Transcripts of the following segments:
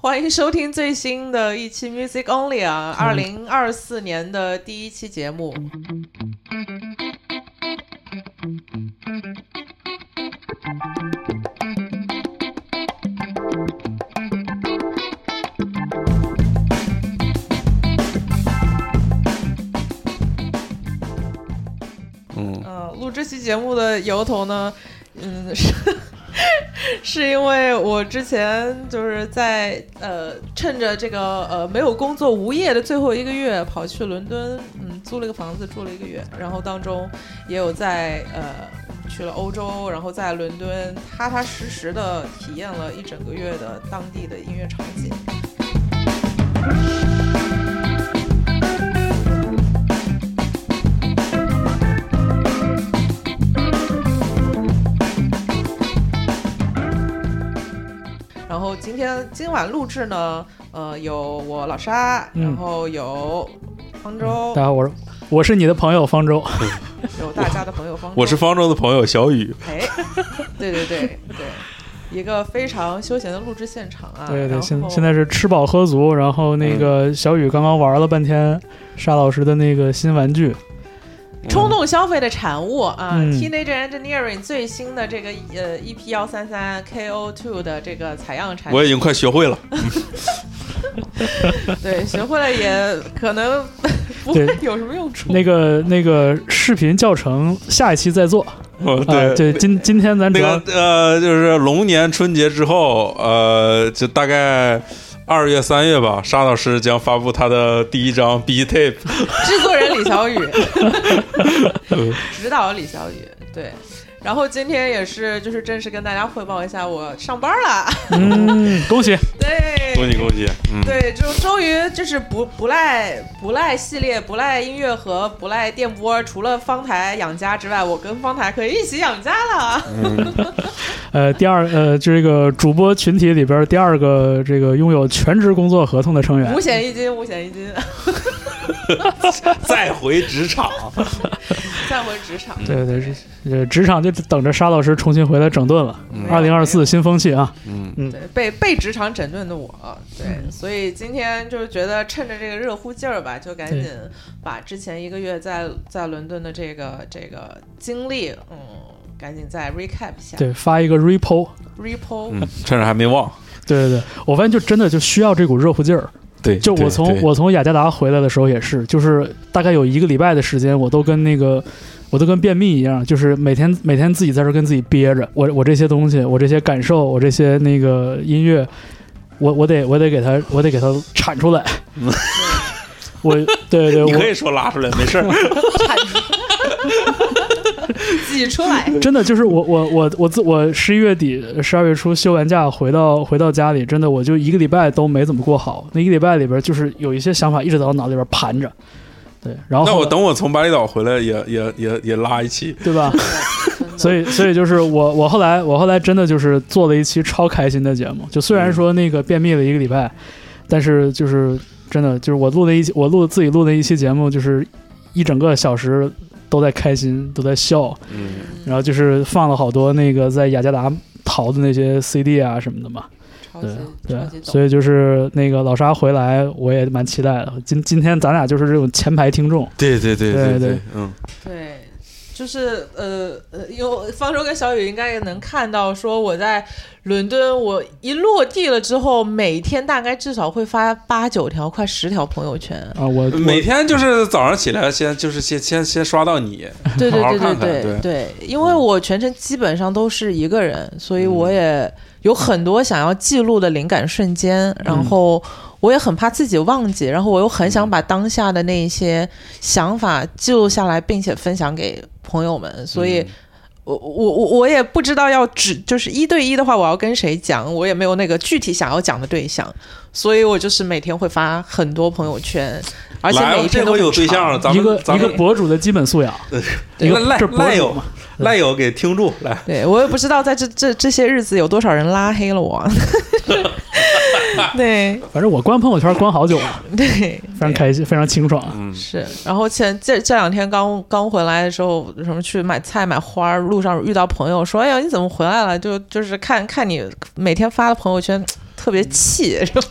欢迎收听最新的一期 Music Only 啊，二零二四年的第一期节目。嗯，呃，录这期节目的由头呢，嗯，是 是因为我之前就是在呃趁着这个呃没有工作无业的最后一个月，跑去伦敦，嗯，租了个房子住了一个月，然后当中也有在呃去了欧洲，然后在伦敦踏踏实实的体验了一整个月的当地的音乐场景。今天今晚录制呢，呃，有我老沙，嗯然后有方舟，大家好，我是我是你的朋友方舟。有大家的朋友方舟，我是方舟的朋友小雨。哎，对对对对，一个非常休闲的录制现场啊。对对，现现在是吃饱喝足，然后那个小雨刚刚玩了半天沙老师的那个新玩具，冲动消费的产物啊、嗯 t e e n a g e r Engineering 最新的这个呃 EP 幺三三 KO Two 的这个采样产品，我已经快学会了。对，学会了也可能 不会有什么用处。那个那个视频教程下一期再做。对对，今今天咱这那个呃，就是龙年春节之后，呃，就大概二月三月吧，沙老师将发布他的第一张 B tape。制作人李小雨，指导李小雨，对。然后今天也是，就是正式跟大家汇报一下，我上班了。嗯，恭喜，对，恭喜恭喜！嗯，对，就终于就是不不赖不赖系列不赖音乐和不赖电波，除了方台养家之外，我跟方台可以一起养家了。呃，第二呃，这个主播群体里边第二个这个拥有全职工作合同的成员五，险一金，五险一金，再回职场。再回职场。对对是呃，职场就等着沙老师重新回来整顿了。二零二四新风气啊，嗯对，被被职场整顿的我，对，所以今天就是觉得趁着这个热乎劲儿吧，就赶紧把之前一个月在在伦敦的这个这个经历，嗯，赶紧再 recap 一下对，发一个 repo。，repo，嗯，趁着还没忘。对对对，我发现就真的就需要这股热乎劲儿。对，就我从我从雅加达回来的时候也是，就是大概有一个礼拜的时间，我都跟那个我都跟便秘一样，就是每天每天自己在这跟自己憋着，我我这些东西，我这些感受，我这些那个音乐，我我得我得给它我得给它铲出来。我对对，我 你可以说拉出来，没事儿。挤出来。真的就是我我我我自我十一月底十二月初休完假回到回到家里，真的我就一个礼拜都没怎么过好。那一个礼拜里边，就是有一些想法一直在我脑子里边盘着。对，然后那我等我从巴厘岛回来也，也也也拉一期。对吧？所以，所以就是我，我后来，我后来真的就是做了一期超开心的节目。就虽然说那个便秘了一个礼拜，但是就是真的，就是我录的一期，我录自己录的一期节目，就是一整个小时都在开心，都在笑，嗯，然后就是放了好多那个在雅加达淘的那些 CD 啊什么的嘛。对对超级，懂所以就是那个老沙回来，我也蛮期待的。今今天咱俩就是这种前排听众，对对对对对。对，嗯，对，就是呃呃，有方舟跟小雨应该也能看到，说我在伦敦，我一落地了之后，每天大概至少会发八九条、快十条朋友圈。啊，我每天就是早上起来先就是先先先刷到你，对对对对对对。对，因为我全程基本上都是一个人，所以嗯。我也有很多想要记录的灵感瞬间，然后我也很怕自己忘记，然后我又很想把当下的那一些想法记录下来，并且分享给朋友们，所以。我我我我也不知道要只就是一对一的话，我要跟谁讲，我也没有那个具体想要讲的对象，所以我就是每天会发很多朋友圈，而且，每一天都有对象了，咱一个一个们咱们博主的基本素养，一个赖这赖友嘛，赖友给听住来，对我也不知道在这这这些日子有多少人拉黑了我。对反正我关朋友圈关好久了，对，非常开心，非常清爽。嗯，是，然后前这这两天刚刚回来的时候，什么去买菜买花儿，路上遇到朋友说：“哎呀，你怎么回来了？”就就是看看你每天发的朋友圈，特别气，是吧？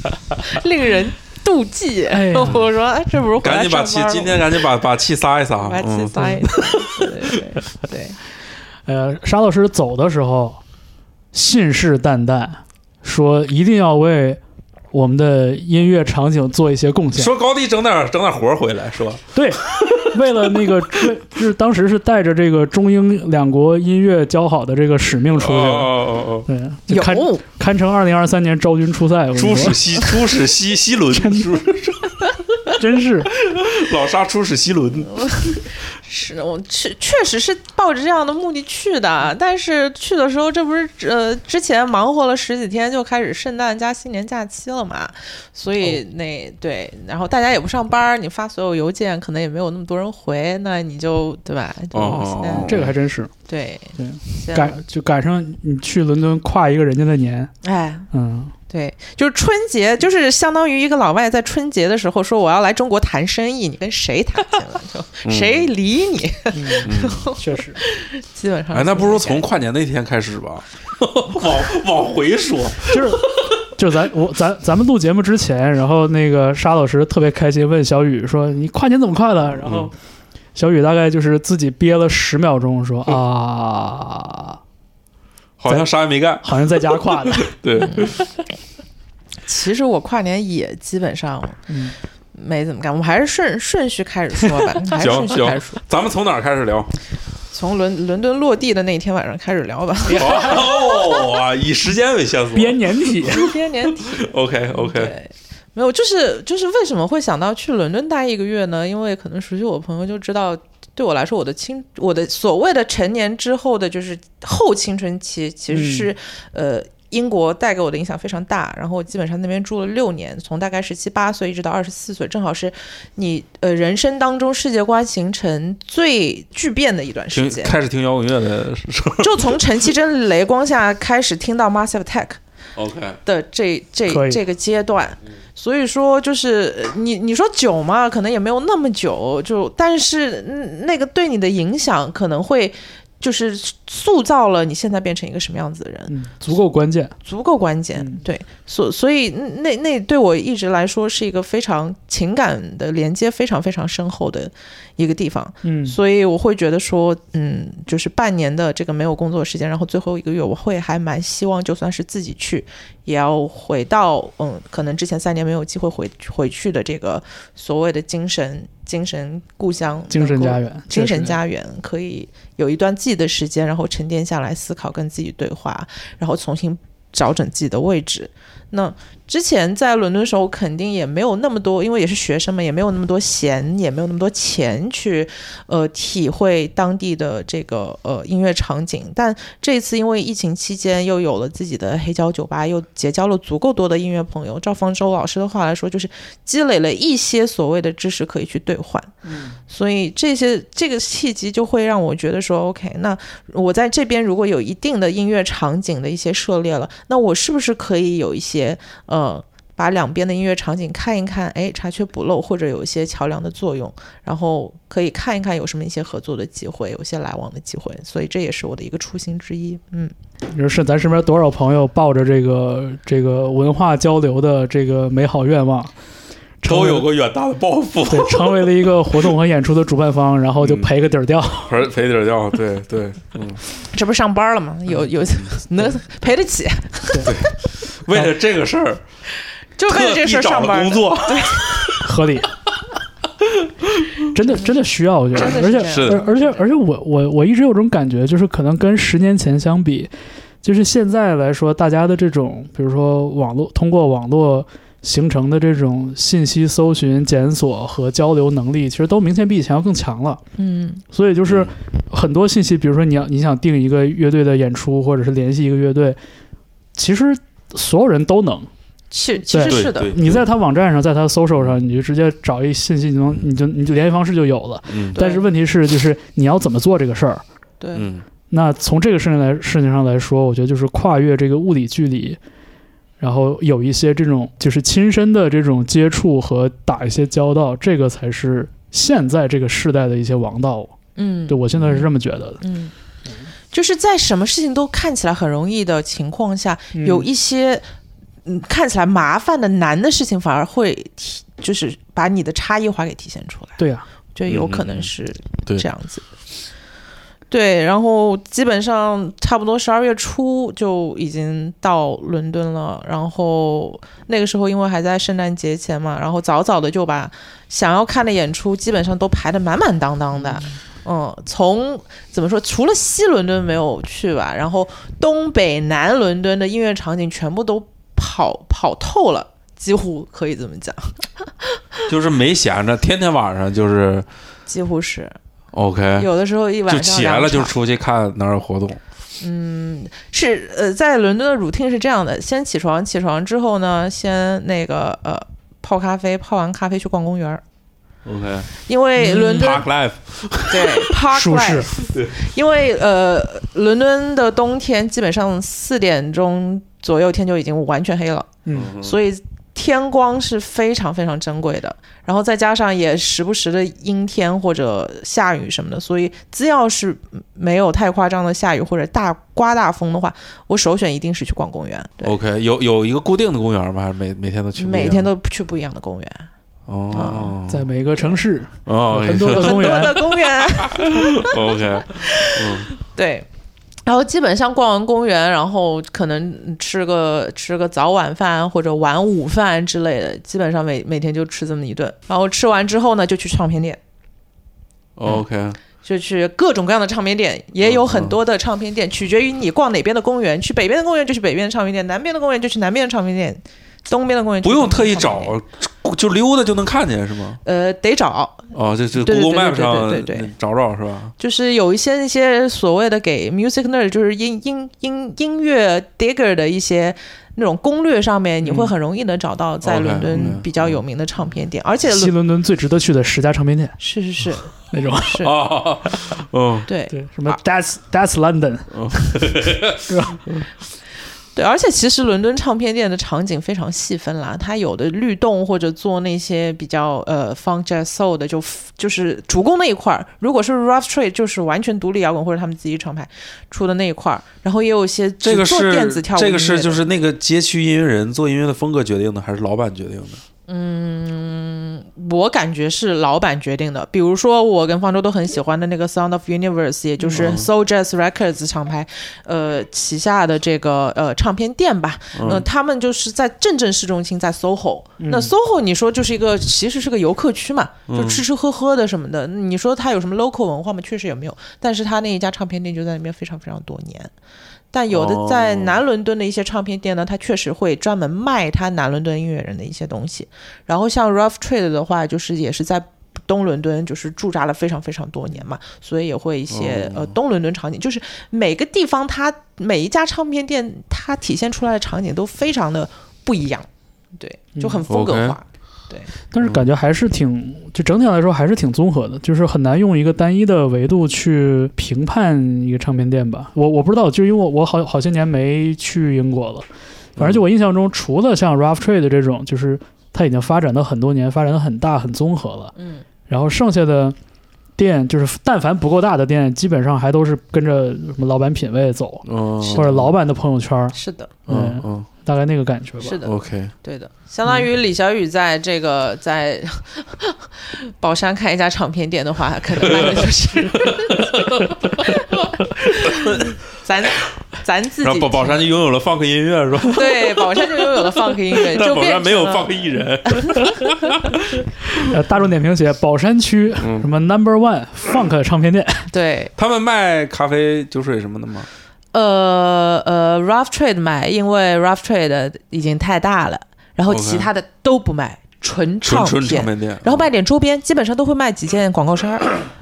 令人妒忌。哎我说，哎，这不是回来赶紧把气今天赶紧把把气撒一撒。把气嗯，撒一撒。对对对对，呃，沙老师走的时候信誓旦旦说一定要为我们的音乐场景做一些贡献。说高低整点整点活儿回来，是吧？对，为了那个，为就是当时是带着这个中英两国音乐交好的这个使命出去的。哦哦哦对，就堪堪称二零二三年昭君出塞。出使西出使西西 伦，真是老沙出使西伦。是我确确实是抱着这样的目的去的，但是去的时候，这不是呃之前忙活了十几天，就开始圣诞加新年假期了嘛，所以那、对，然后大家也不上班，你发所有邮件可能也没有那么多人回，那你就对吧？就哦现在这个还真是对对赶就赶上你去伦敦跨一个人家的年，哎。嗯，对，就是春节，就是相当于一个老外在春节的时候说我要来中国谈生意，你跟谁谈去了？就谁理你？嗯确实，基本上哎，那不如从跨年那天开始吧，往往回说。就是。就是咱我咱咱们录节目之前，然后那个沙老师特别开心，问小雨说：“你跨年怎么跨的？”然后嗯小雨大概就是自己憋了十秒钟，说：“啊，好像啥也没干。好像在家跨的。对，其实我跨年也基本上嗯没怎么干，我们还是顺顺序开始说吧，还是行行顺序开始说，，咱们从哪儿开始聊？从伦伦敦落地的那天晚上开始聊吧。以时间为线索。编年体，编年体，OK OK，没有，就是就是为什么会想到去伦敦待一个月呢？因为可能熟悉我的朋友就知道，对我来说，我的青我的所谓的成年之后的就是后青春期，其实是、呃。英国带给我的影响非常大，然后我基本上那边住了六年，从大概十七八岁一直到二十四岁，正好是你呃人生当中世界观形成最巨变的一段时间。开始听摇滚乐的时候。就从陈绮贞雷光下开始听到 Massive Attack，，OK，的这这这个阶段，所以说就是呃你你说久嘛，可能也没有那么久，就但是嗯那个对你的影响可能会就是塑造了你现在变成一个什么样子的人，嗯，足够关键。足够关键。嗯对，所所以那那对我一直来说是一个非常情感的连接非常非常深厚的一个地方。嗯，所以我会觉得说，嗯，就是半年的这个没有工作时间，然后最后一个月，我会还蛮希望，就算是自己去，也要回到，嗯，可能之前三年没有机会回回去的这个所谓的精神精神故乡、精神家园。精神家园可以有一段自己的时间，然后沉淀下来思考，跟自己对话，然后重新找准自己的位置。那之前在伦敦的时候，肯定也没有那么多，因为也是学生嘛，也没有那么多闲，也没有那么多钱去呃体会当地的这个呃音乐场景。但这次因为疫情期间，又有了自己的黑胶酒吧，又结交了足够多的音乐朋友。照方舟老师的话来说，就是积累了一些所谓的知识可以去兑换。嗯所以这些这个契机就会让我觉得说，OK，那我在这边如果有一定的音乐场景的一些涉猎了，那我是不是可以有一些呃，把两边的音乐场景看一看，哎，查缺补漏，或者有一些桥梁的作用，然后可以看一看有什么一些合作的机会，有些来往的机会。所以这也是我的一个初心之一。嗯，你说是咱身边多少朋友抱着这个这个文化交流的这个美好愿望，都有个远大的抱负，对，成为了一个活动和演出的主办方，然后就嗯。赔个底儿掉。赔赔底儿掉，对对，嗯，这不上班了吗？有有能赔得起，对。为了这个事儿，就为了这事儿上班。工作，合理。真的真的需要，我觉得，而且而而且而且我我我一直有种感觉，就是可能跟十年前相比，就是现在来说，大家的这种，比如说网络通过网络形成的这种信息搜寻、检索和交流能力，其实都明显比以前要更强了。嗯。所以就是很多信息，比如说你要你想定一个乐队的演出，或者是联系一个乐队，其实所有人都能。其其实是的，你在他网站上，在他 social 上，你就直接找一信息，你能你就你就联系方式就有了。嗯。但是问题是，就是你要怎么做这个事儿？对，嗯。那从这个事情来事情上来说，我觉得就是跨越这个物理距离，然后有一些这种就是亲身的这种接触和打一些交道，这个才是现在这个时代的一些王道。嗯，对我现在是这么觉得的。嗯，就是在什么事情都看起来很容易的情况下，有一些嗯看起来麻烦的难的事情，反而会体就是把你的差异化给体现出来。对呀、就有可嗯嗯嗯能是对这样子。对，然后基本上差不多十二月初就已经到伦敦了，然后那个时候因为还在圣诞节前嘛，然后早早的就把想要看的演出基本上都排得满满当当的。嗯，从怎么说，除了西伦敦没有去吧，然后东北南伦敦的音乐场景全部都跑跑透了，几乎可以这么讲，就是没闲着，天天晚上就是几乎是 OK，有的时候一晚就上起来了就场。出去看哪儿有活动。嗯是呃，在伦敦的 routine 是这样的：先起床，起床之后呢，先那个呃泡咖啡，泡完咖啡去逛公园儿，OK，因为伦敦、Park Life，对 Park 舒适。Life，因为呃伦敦的冬天基本上四点钟左右天就已经完全黑了，嗯，所以天光是非常非常珍贵的。然后再加上也时不时的阴天或者下雨什么的，所以只要是没有太夸张的下雨或者大刮大风的话，我首选一定是去逛公园。对。OK，有有一个固定的公园吗？还是每每天都去不一样？每天都去不一样的公园，哦在每个城市哦很多的公 很多园，的公园。OK，嗯对，然后基本上逛完公园，然后可能吃个吃个早晚饭或者晚午饭之类的，基本上每每天就吃这么一顿。然后吃完之后呢，就去唱片店，OK，就去各种各样的唱片店，也有很多的唱片店，取决于你逛哪边的公园。去北边的公园就去北边的唱片店，南边的公园就去南边的唱片店，东边的公园不用特意。找，就溜达就能看见是吗？呃，得找，哦，就就对对 Google 对 Map 对上对对对找找是吧？就是有一些那些所谓的给 music nerd，就是音音音音乐 digger 的一些那种攻略上面，你会很容易能找到在伦敦比较有名的唱片店，而且西伦敦最值得去的十家唱片店是是是 那种。是，哦，嗯，对对，什么 That's That's London，是吧？对，而且其实伦敦唱片店的场景非常细分啦，它有的律动或者做那些比较呃 funk jazz soul 的就就是主攻那一块儿，如果是 rough trade 就是完全独立摇滚或者他们自己厂牌出的那一块儿，然后也有一些这个只做电子跳舞这个是就是那个街区音乐人做音乐的风格决定的，还是老板决定的？我感觉是老板决定的。比如说，我跟方舟都很喜欢的那个 Sound of Universe，也就是嗯 Soul Jazz Records 厂牌，呃，旗下的这个呃唱片店吧。嗯呃，他们就是在镇镇市中心，在 SOHO。那 SOHO 你说就是一个其实是个游客区嘛，嗯就吃吃喝喝的什么的。你说它有什么 local 文化吗？确实也没有。但是它那一家唱片店就在那边非常非常多年。但有的在哦南伦敦的一些唱片店呢，它确实会专门卖它南伦敦音乐人的一些东西。然后像 Rough Trade 的话，就是也是在东伦敦就是驻扎了非常非常多年嘛，所以也会一些、哦呃东伦敦场景，就是每个地方它每一家唱片店它体现出来的场景都非常的不一样，对，就很风格化。但是感觉还是挺，就整体来说还是挺综合的，就是很难用一个单一的维度去评判一个唱片店吧。我我不知道，就因为我我好好些年没去英国了，反正就我印象中，除了像 Rough Trade 这种，就是它已经发展了很多年，发展的很大很综合了，嗯，然后剩下的店就是但凡不够大的店，基本上还都是跟着什么老板品味走，嗯，或者老板的朋友圈，是的，嗯嗯。大概那个感觉吧。是的，，OK，对的，相当于李小雨在这个在宝山开一家唱片店的话，可能卖的就是 咱咱自己然后宝宝山就拥有了 funk 音乐是吧？对宝山就拥有了 funk 音乐，但就变宝山没有 funk 艺人。呃，大众点评写宝山区嗯什么 Number One Funk 唱片店，对他们卖咖啡、酒水什么的吗？呃呃 Rough Trade 卖，因为 Rough Trade 已经太大了，然后其他的都不卖，纯纯唱片。纯唱片店，然后卖点周边，基本上都会卖几件广告衫儿，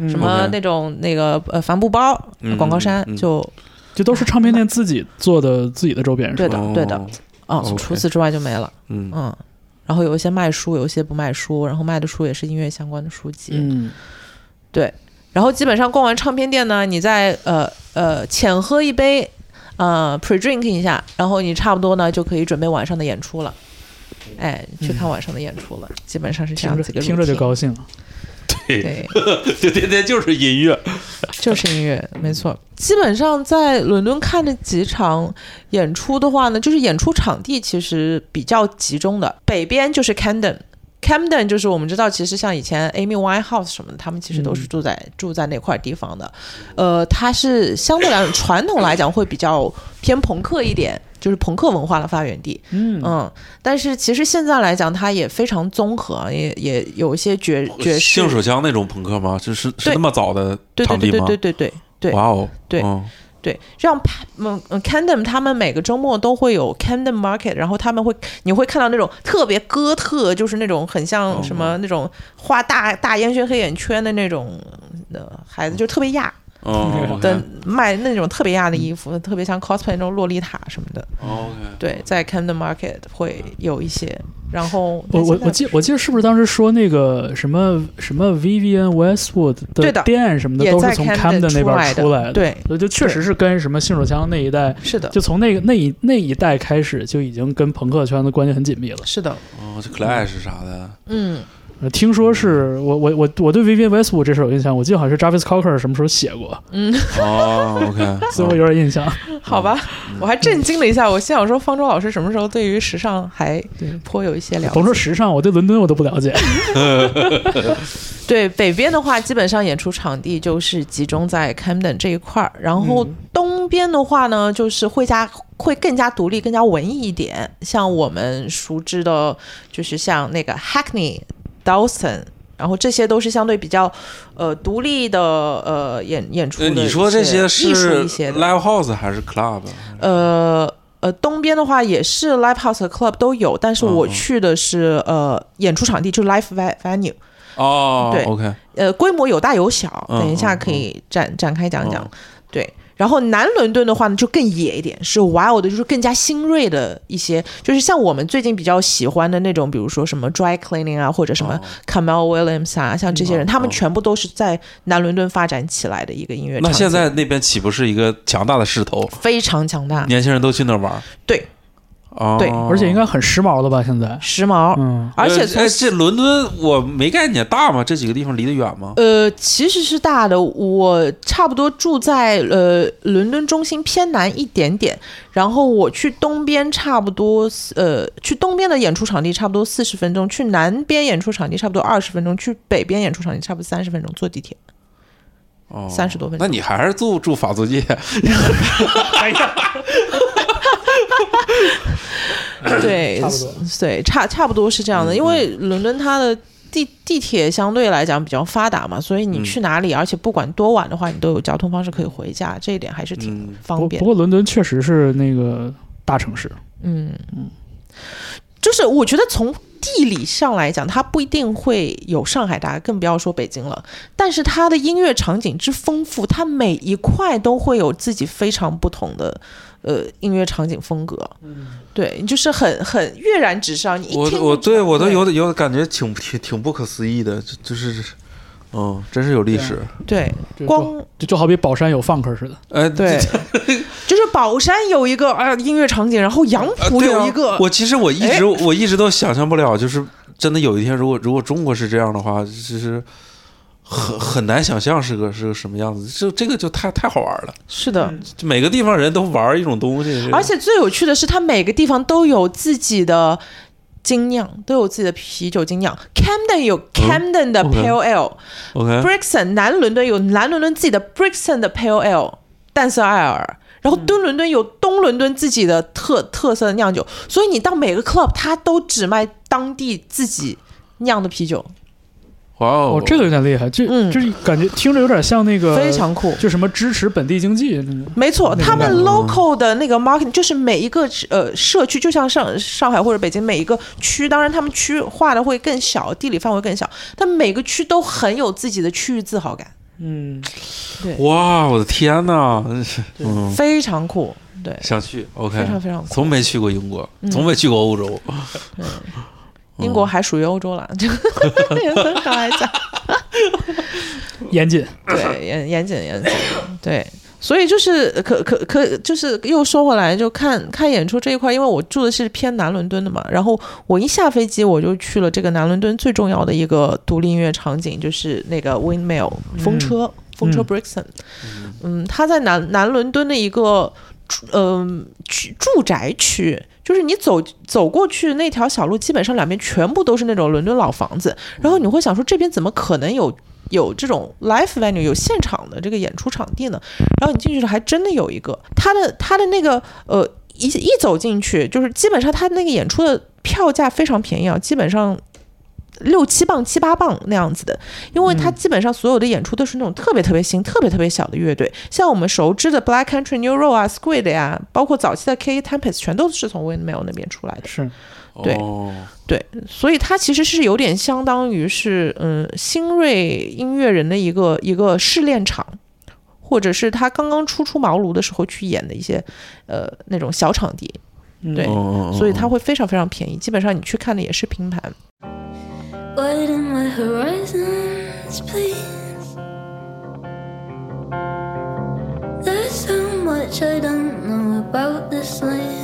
什么那种那个呃帆布包、嗯广告衫就这都是唱片店自己做的自己的周边，是对？的对的哦，哦 OK 除此之外就没了。嗯嗯，然后有一些卖书，有一些不卖书，然后卖的书也是音乐相关的书籍。嗯，对然后基本上逛完唱片店呢，你再呃呃浅喝一杯，呃 pre drink 一下，然后你差不多呢就可以准备晚上的演出了。哎，去看晚上的演出了，基本上是这样子一个听着听着就 routine 高兴了。对，就天天就是音乐。就是音乐，没错。基本上在伦敦看的几场演出的话呢，就是演出场地其实比较集中的，北边就是 Camden。Camden 就是我们知道，其实像以前 Amy Winehouse 什么的，他们其实都是住在、住在那块地方的。呃，它是相对来讲传统来讲会比较偏朋克一点，就是朋克文化的发源地。嗯嗯，但是其实现在来讲，它也非常综合，也也有一些爵爵士性，手枪那种朋克吗？就是是那么早的对对场地吗？对对对对对对。哇哦，对嗯对，像嗯嗯 Camden 他们每个周末都会有 Camden Market，然后他们会你会看到那种特别哥特，就是那种很像什么那种画大大烟熏黑眼圈的那种的孩子，就特别亚哦的卖那种特别亚的衣服，特别像 cosplay 那种洛丽塔什么的。，OK，对，在 Camden Market 会有一些，然后我我我记我记得是不是当时说那个什么什么 Vivian Westwood 的店什么的都是从 Camden 那边出来的对所以就确实是跟什么性手枪那一代，是的，就从那个那一那一代开始就已经跟朋克圈的关系很紧密了。是的，哦，这 Clash 啥的，嗯，呃听说是我我我我对 Vivian Westwood 这事有印象，我记得好像是 Jarvis Cocker 什么时候写过，嗯哦，OK，所以我有点印象。好吧，我还震惊了一下，我心想说方舟老师什么时候对于时尚还对颇有一些了解？甭说时尚，我对伦敦我都不了解。对北边的话，基本上演出场地就是集中在 Camden 这一块儿，然后嗯东边的话呢，就是会加会更加独立、更加文艺一点。像我们熟知的，就是像那个 Hackney、Dawson，然后这些都是相对比较呃独立的呃演演出。你说这些艺术是一些的，live house 还是 club？呃。呃，东边的话也是 live house 和 club 都有，但是我去的是、呃演出场地，就是 live ve- venue。哦对，OK，呃，规模有大有小，嗯等一下嗯可以展展开讲讲。嗯对，然后南伦敦的话呢，就更野一点，是 wild 的，就是更加新锐的一些，就是像我们最近比较喜欢的那种，比如说什么 dry cleaning 啊，或者什么哦 Camel Williams 啊，像这些人，嗯他们嗯全部都是在南伦敦发展起来的一个音乐。那现在那边岂不是一个强大的势头？非常强大，年轻人都去那儿玩儿？对，哦，对而且应该很时髦了吧？现在，时髦，嗯，而且哎，这伦敦我没概念，大吗？这几个地方离得远吗？呃，其实是大的。我差不多住在呃伦敦中心偏南一点点，然后我去东边差不多呃去东边的演出场地差不多四十分钟，去南边演出场地差不多二十分钟，去北边演出场地差不多三十分钟，坐地铁。哦，三十多分钟那你还是住住法租界？哎呀，对，差不多对，差差不多是这样的，嗯因为伦敦它的。地地铁相对来讲比较发达嘛，所以你嗯去哪里，而且不管多晚的话，你都有交通方式可以回家，这一点还是挺嗯方便的不不。过伦敦确实是那个大城市，嗯就是我觉得从地理上来讲，它不一定会有上海大，更不要说北京了。但是它的音乐场景之丰富，它每一块都会有自己非常不同的呃音乐场景风格。对，就是很很跃然纸上。你一我听我对我都有点有点感觉挺挺挺不可思议的，就就是，嗯，真是有历史。对就光就就好比宝山有 funk 似的。哎，对，就是宝山有一个啊音乐场景，然后杨浦有一个，我其实我一哎直我一直都想象不了，就是真的有一天，如果如果中国是这样的话，就是很很难想象是个是个什么样子。这这个就太太好玩了，是的。就每个地方人都玩一种东西，而且最有趣的是，它每个地方都有自己的精酿，都有自己的啤酒精酿。Camden 有 Camden 的 Pale Ale，Brixton、南伦敦有南伦敦自己的 Brixton 的 Pale Ale，淡色艾尔。然后东伦敦有东伦敦自己的特特色的酿酒，所以你到每个 club，它都只卖当地自己酿的啤酒，哇哦哦，这个有点厉害，这嗯这感觉听着有点像那个非常酷。就什么支持本地经济。没错，他们 local 的那个 market 就是每一个呃社区，就像上上海或者北京每一个区，当然他们区划的会更小，地理范围更小，但每个区都很有自己的区域自豪感，嗯，对哇，我的天呐，真是嗯，非常酷，对，想去，OK，非常非常酷。从没去过英国，嗯从没去过欧洲，英国还属于欧洲了，这个严格上来讲，严谨。对严严谨严谨，对。所以就是可可可，就是又说回来，就看看演出这一块，因为我住的是偏南伦敦的嘛，然后我一下飞机我就去了这个南伦敦最重要的一个独立音乐场景，就是那个 Windmill 风车，风车 Brixton，嗯，它在南南伦敦的一个嗯、区住宅区，就是你走走过去那条小路，基本上两边全部都是那种伦敦老房子，然后你会想说这边怎么可能有有这种 live venue 有现场的这个演出场地呢？然后你进去的时候还真的有一个，他的他的那个呃一一走进去，就是基本上他那个演出的票价非常便宜啊，基本上。六七磅、七八磅那样子的，因为它基本上所有的演出都是那种特别特别新、特别特别小的乐队，像我们熟知的 Black Country New Road 啊、Squid 呀、包括早期的 K Tempest，全都是从 Windmill 那边出来的。是，对哦，对，所以它其实是有点相当于是嗯新锐音乐人的一个一个试炼场，或者是他刚刚初出茅庐的时候去演的一些呃那种小场地，嗯。对哦所以它会非常非常便宜，基本上你去看的也是拼盘。Widen my horizons, please. There's so much I don't know about this land.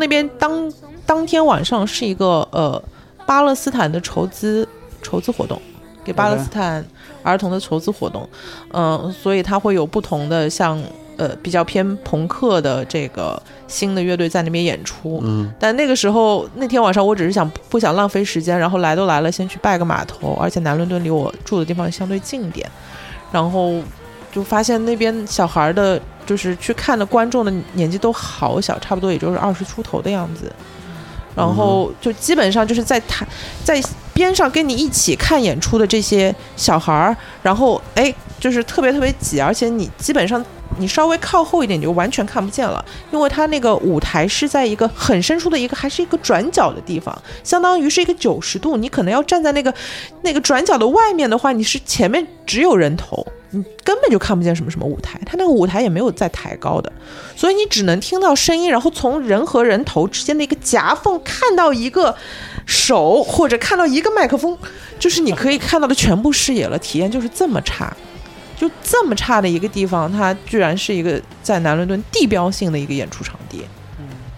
那边当当天晚上是一个呃巴勒斯坦的筹资筹资活动，给巴勒斯坦儿童的筹资活动，嗯、所以它会有不同的像呃比较偏朋克的这个新的乐队在那边演出，嗯，但那个时候那天晚上我只是想不想浪费时间，然后来都来了，先去拜个码头，而且南伦敦离我住的地方相对近一点，然后就发现那边小孩儿的，就是去看的观众的年纪都好小，差不多也就是二十出头的样子，然后就基本上就是在台在边上跟你一起看演出的这些小孩儿，然后哎，就是特别特别挤，而且你基本上你稍微靠后一点，你就完全看不见了，因为它那个舞台是在一个很深处的一个，还是一个转角的地方，相当于是一个九十度，你可能要站在那个那个转角的外面的话，你是前面只有人头，你根本就看不见什么什么舞台，它那个舞台也没有在抬高的，所以你只能听到声音，然后从人和人头之间的一个夹缝看到一个手或者看到一个麦克风，就是你可以看到的全部视野了，体验就是这么差。就这么差的一个地方，它居然是一个在南伦敦地标性的一个演出场地，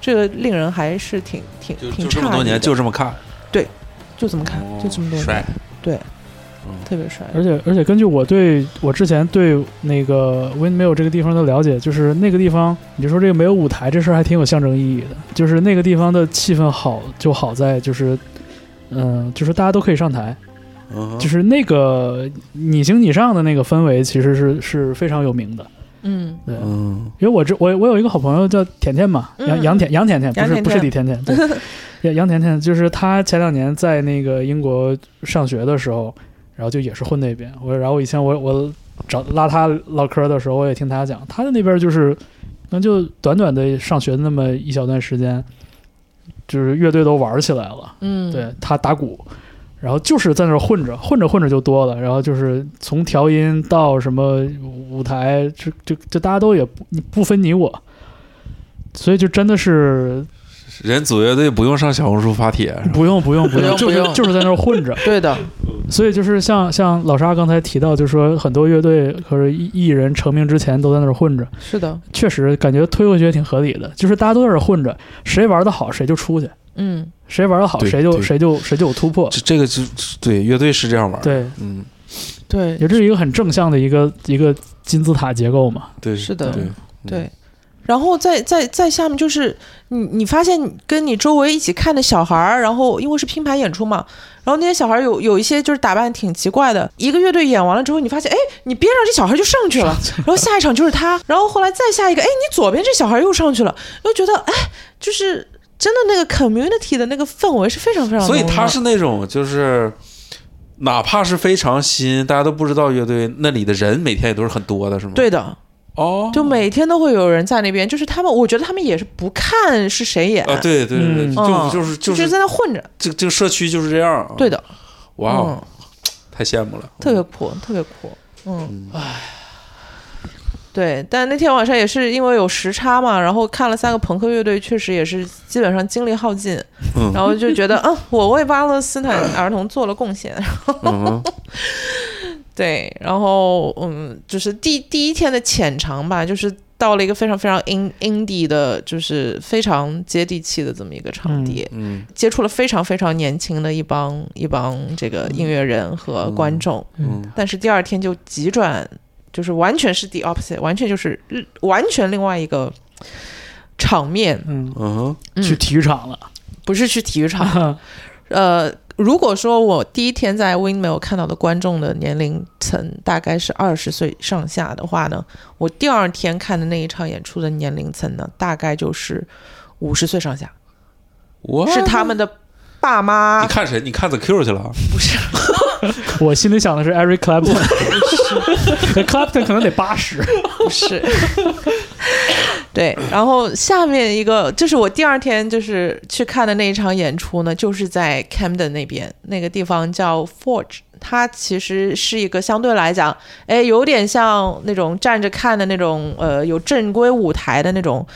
这个令人还是挺挺就挺就这么多年就这么看，对就这么看，就这么多年，帅，对，嗯。特别帅。而且而且根据我对我之前对那个 Windmill 这个地方的了解，就是那个地方，你就说这个没有舞台这事儿还挺有象征意义的。就是那个地方的气氛好就好在就是，嗯、就是大家都可以上台，就是那个你行你上的那个氛围其实是是非常有名的。嗯。对，嗯。因为我这我我有一个好朋友叫甜甜嘛，嗯。杨杨甜杨甜甜，不是不是杨甜甜。李甜甜，对，杨杨甜甜就是她前两年在那个英国上学的时候，然后就也是混那边。我然后以前我我找拉他唠嗑的时候，我也听他讲，他在那边就是可能就短短的上学那么一小段时间，就是乐队都玩起来了。嗯，对他打鼓，然后就是在那儿混着，混着混着就多了，然后就是从调音到什么舞台，就就就大家都也不不分你我，所以就真的是人组乐队不用上小红书发帖，不用不用不不用用，就是就是在那儿混着，对的，所以就是像像老沙刚才提到，就是说很多乐队或者艺艺人成名之前都在那儿混着，是的，确实感觉推过去也挺合理的，就是大家都在那儿混着，谁玩的好谁就出去，嗯，谁玩的好谁就谁就谁就有突破，这这个就对乐队是这样玩，，对，嗯，对。也这是一个很正向的一个一个金字塔结构嘛。对，是的。对。对。然后再再再下面就是你你发现跟你周围一起看的小孩儿，然后因为是拼盘演出嘛，然后那些小孩儿有有一些就是打扮挺奇怪的，一个乐队演完了之后，你发现哎，你边上这小孩就上去了，然后下一场就是他，然后后来再下一个，哎，你左边这小孩又上去了，又觉得哎，就是真的那个 community 的那个氛围是非常非常所以他是那种就是。哪怕是非常新，大家都不知道乐队那里的人每天也都是很多的，是吗？对的，哦，就每天都会有人在那边，就是他们，我觉得他们也是不看是谁演，啊，对对对，嗯。就嗯就是就就是在那混着，这这个社区就是这样，对，的，哇太羡慕了，特别酷，特别酷，嗯，对，但那天晚上也是因为有时差嘛，然后看了三个朋克乐队，确实也是基本上精力耗尽，嗯。然后就觉得，嗯，我为巴勒斯坦儿童做了贡献，嗯哼 对，然后嗯，就是第第一天的浅尝吧，就是到了一个非常非常 in indie 的，就是非常接地气的这么一个场地，嗯接触了非常非常年轻的一帮一帮这个音乐人和观众，嗯但是第二天就急转，就是完全是 the opposite，完全就是日完全另外一个场面，嗯，去体育场了。不是去体育场。呃，如果说我第一天在 Windmill 看到的观众的年龄层大概是二十岁上下的话呢，我第二天看的那一场演出的年龄层呢，大概就是五十岁上下，我是他们的爸妈你，看谁？你看 The Q 去了？不是 我心里想的是 Eric Clapton，Clapton 可能得八十。不是。对，然后下面一个就是我第二天就是去看的那一场演出呢，就是在 Camden 那边，那个地方叫 Forge，它其实是一个相对来讲，哎，有点像那种站着看的那种，呃，有正规舞台的那种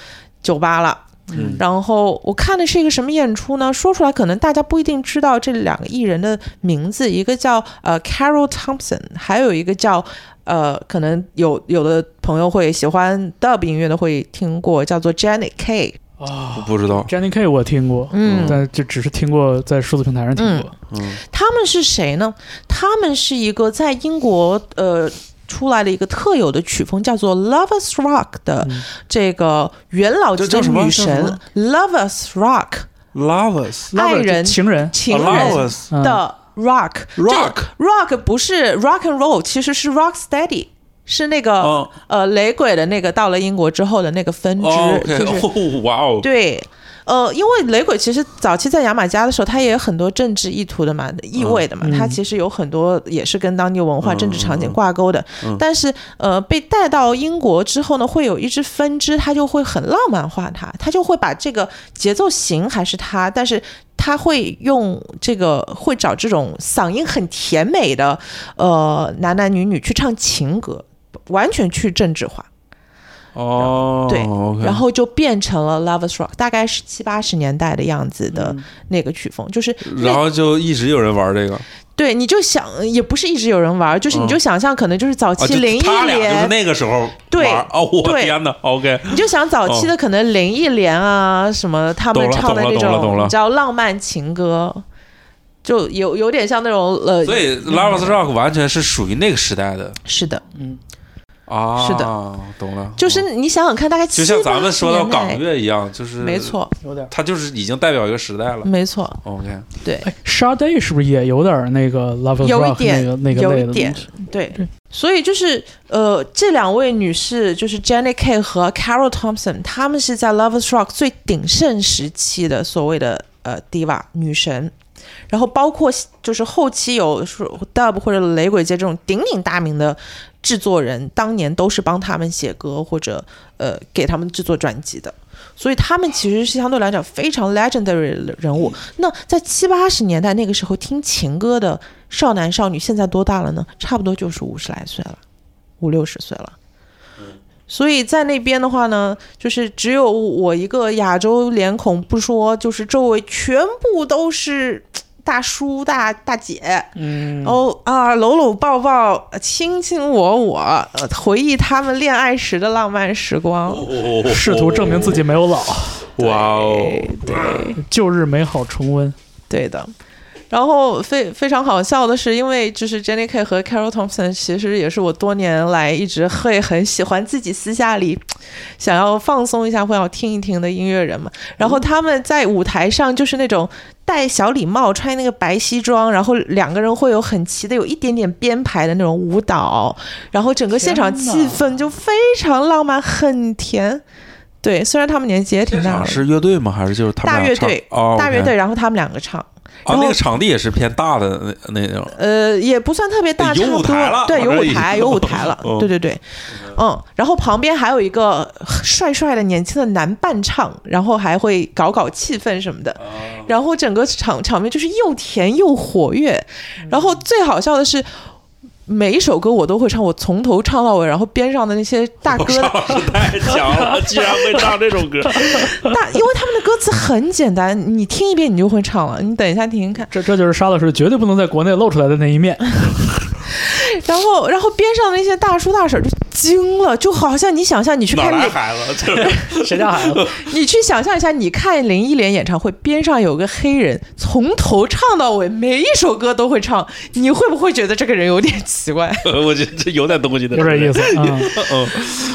酒吧了。嗯然后我看的是一个什么演出呢？说出来可能大家不一定知道这两个艺人的名字，一个叫呃 Carol Thompson，还有一个叫呃，可能有有的朋友会喜欢 dub 音乐的会听过，叫做 Jenny K。我啊。不知道，Jenny K 我听过，嗯。但就只是听过在数字平台上听过。嗯。他们是谁呢？他们是一个在英国呃出来的一个特有的曲风，叫做 Lovers Rock 的嗯。这个元老级的女神 Lovers Rock Lovers 爱人情人。情人 Lovers 嗯的 Rock 这 Rock Rock 不是 Rock and Roll，其实是 Rock Steady。是那个、哦呃雷鬼的那个到了英国之后的那个分支，就是哦，哇哦，对。呃，因为雷鬼其实早期在牙买加的时候，它也有很多政治意图的嘛，意味的嘛，嗯它其实有很多也是跟当地文化、嗯政治场景嗯挂钩的。嗯但是呃，被带到英国之后呢，会有一支分支，它就会很浪漫化它，它就会把这个节奏型还是它，但是他会用这个会找这种嗓音很甜美的呃男男女女去唱情歌，完全去政治化。哦，对然后就变成了 Lovers Rock，大概是七八十年代的样子的嗯。那个曲风，就是然后就一直有人玩这个，对，你就想也不是一直有人玩，就是你就想象可能就是早期零一他俩就是，那个时候对玩哦，我对。天哪，OK，你就想早期的可能林忆莲啊什么他们唱的那种你知道浪漫情歌，就有有点像那种呃，所以 Lovers Rock 完全是属于那个时代的。是的，啊，是的，懂了，就是你想想看，大概七就像咱们说到港乐一样，就是没，错，有点。它就是已经代表一个时代了。没错，OK，对。哎，Sade 是不是也有点那个 Love 有一 Rock 点那个那个类的有一点？对。对，所以就是呃，这两位女士就是 Jenny K 和 Carol Thompson，她们是在 Lovers Rock 最鼎盛时期的所谓的呃 diva 女神。然后包括就是后期有说 dub 或者雷鬼界这种鼎鼎大名的制作人，当年都是帮他们写歌或者呃给他们制作专辑的，所以他们其实是相对来讲非常 legendary 的人物。那在七八十年代那个时候听情歌的少男少女，现在多大了呢？差不多就是五十来岁了，五六十岁了。所以在那边的话呢，就是只有我一个亚洲脸孔不说，就是周围全部都是大叔大大姐，嗯然后啊搂搂抱抱，亲亲我我，呃回忆他们恋爱时的浪漫时光。试图证明自己没有老，哇哦，对旧日美好重温。对的。然后非非常好笑的是，因为就是 Jenny K 和 Carol Thompson，其实也是我多年来一直会很喜欢自己私下里 想要放松一下，会要听一听的音乐人嘛。然后他们在舞台上就是那种戴小礼帽、穿那个白西装，然后两个人会有很齐的、有一点点编排的那种舞蹈，然后整个现场气氛就非常浪漫，很甜。对，虽然他们年纪也挺大的，这场是乐队吗？还是就是他们俩大乐队哦，大乐队，然后他们两个唱。啊，那个场地也是偏大的那那种。呃，也不算特别大，有差不多。舞台了对，有舞台，有舞台了，嗯对对对，嗯，然后旁边还有一个帅帅的年轻的男伴唱，然后还会搞搞气氛什么的，然后整个场场面就是又甜又活跃，然后最好笑的是。每一首歌我都会唱，我从头唱到尾，然后边上的那些大哥邵老师太强了，居然会唱这种歌。大，因为他们的歌词很简单，你听一遍你就会唱了。你等一下听听看。这这就是沙老师绝对不能在国内露出来的那一面。然后，然后边上的那些大叔大婶就惊了，就好像你想象你去看林，来孩子？就是谁家孩子？你去想象一下，你看林忆莲演唱会，边上有个黑人，从头唱到尾，每一首歌都会唱，你会不会觉得这个人有点奇怪？我觉得这有点东西的，有点意思。嗯，嗯，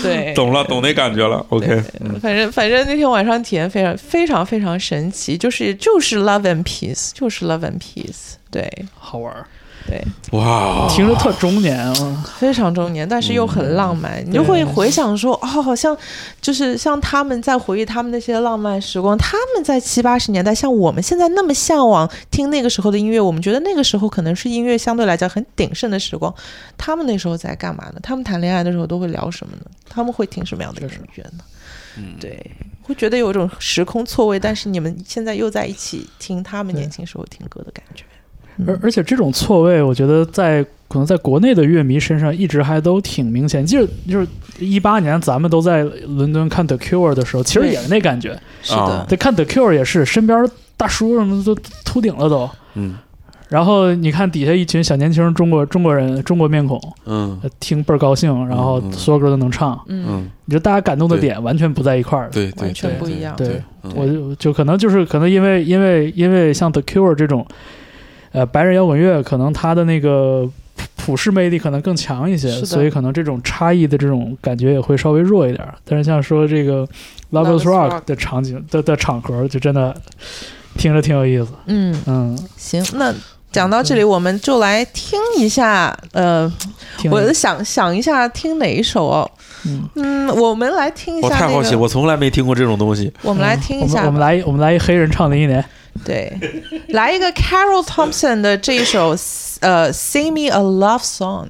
对，懂了，懂那感觉了。OK，嗯反正反正那天晚上体验非常非常非常神奇，就是就是 love and peace，就是 love and peace，对好玩儿，对，哇，听着特中年啊。非常中年，但是又很浪漫，你就会回想说，哦，好像就是像他们在回忆他们那些浪漫时光，他们在七八十年代，像我们现在那么向往听那个时候的音乐，我们觉得那个时候可能是音乐相对来讲很鼎盛的时光，他们那时候在干嘛呢？他们谈恋爱的时候都会聊什么呢？他们会听什么样的音乐呢？嗯对，会觉得有一种时空错位，但是你们现在又在一起听他们年轻时候听歌的感觉。而而且这种错位，我觉得在可能在国内的乐迷身上一直还都挺明显。就是就是一八年咱们都在伦敦看 The Cure 的时候，其实也是那感觉。是的啊，对，看 The Cure 也是身边大叔什么都秃顶了都。嗯然后你看底下一群小年轻中国中国人中国面孔，嗯呃听倍儿高兴，然后嗯所有歌都能唱。嗯，嗯，你说大家感动的点完全不在一块儿。对对，完全不一样对我就就可能就是可能因为因为因为像 The Cure 这种，呃，白人摇滚乐可能它的那个普世魅力可能更强一些，所以可能这种差异的这种感觉也会稍微弱一点。但是像说这个 l o v e s Rock 的场景的的场合，就真的听着挺有意思。嗯嗯，行，那。讲到这里，我们就来听一下，呃，我想想一下，听哪一首？嗯，我们来听一下。我太好奇，我从来没听过这种东西。我们来听一下。我们来，我们来一黑人唱的一年。对，来一个 Carol Thompson 的这一首呃《Sing Me a Love Song》。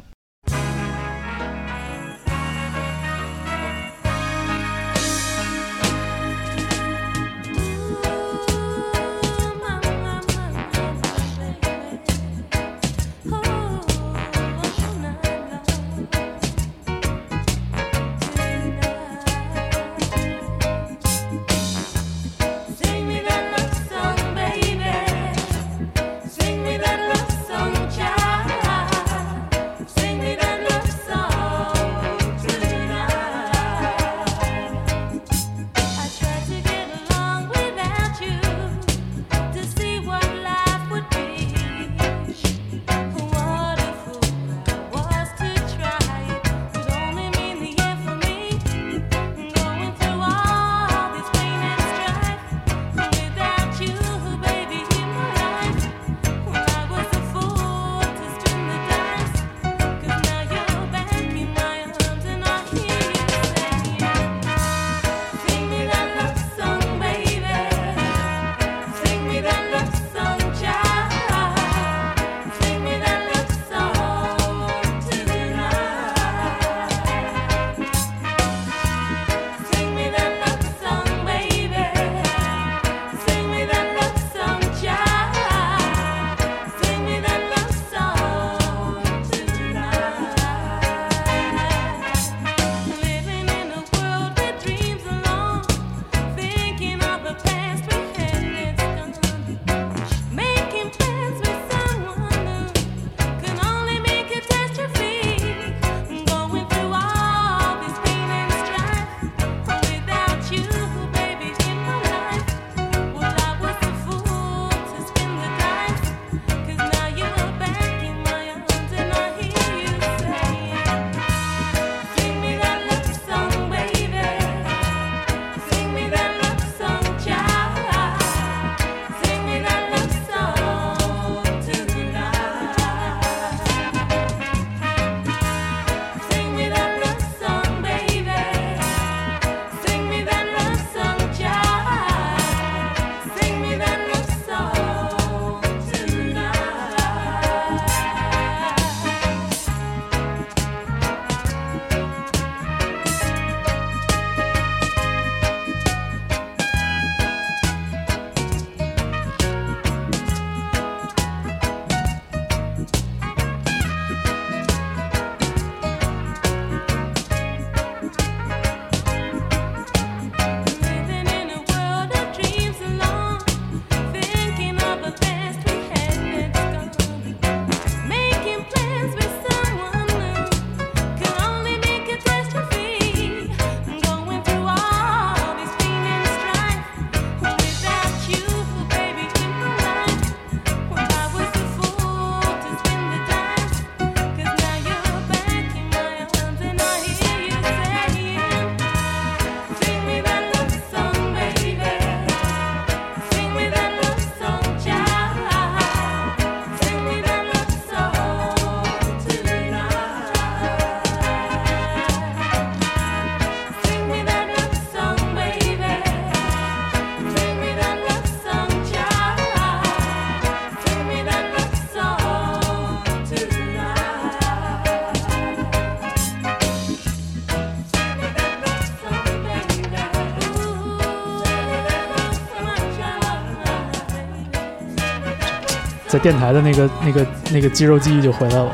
电台的那个、那个、那个肌肉记忆就回来了，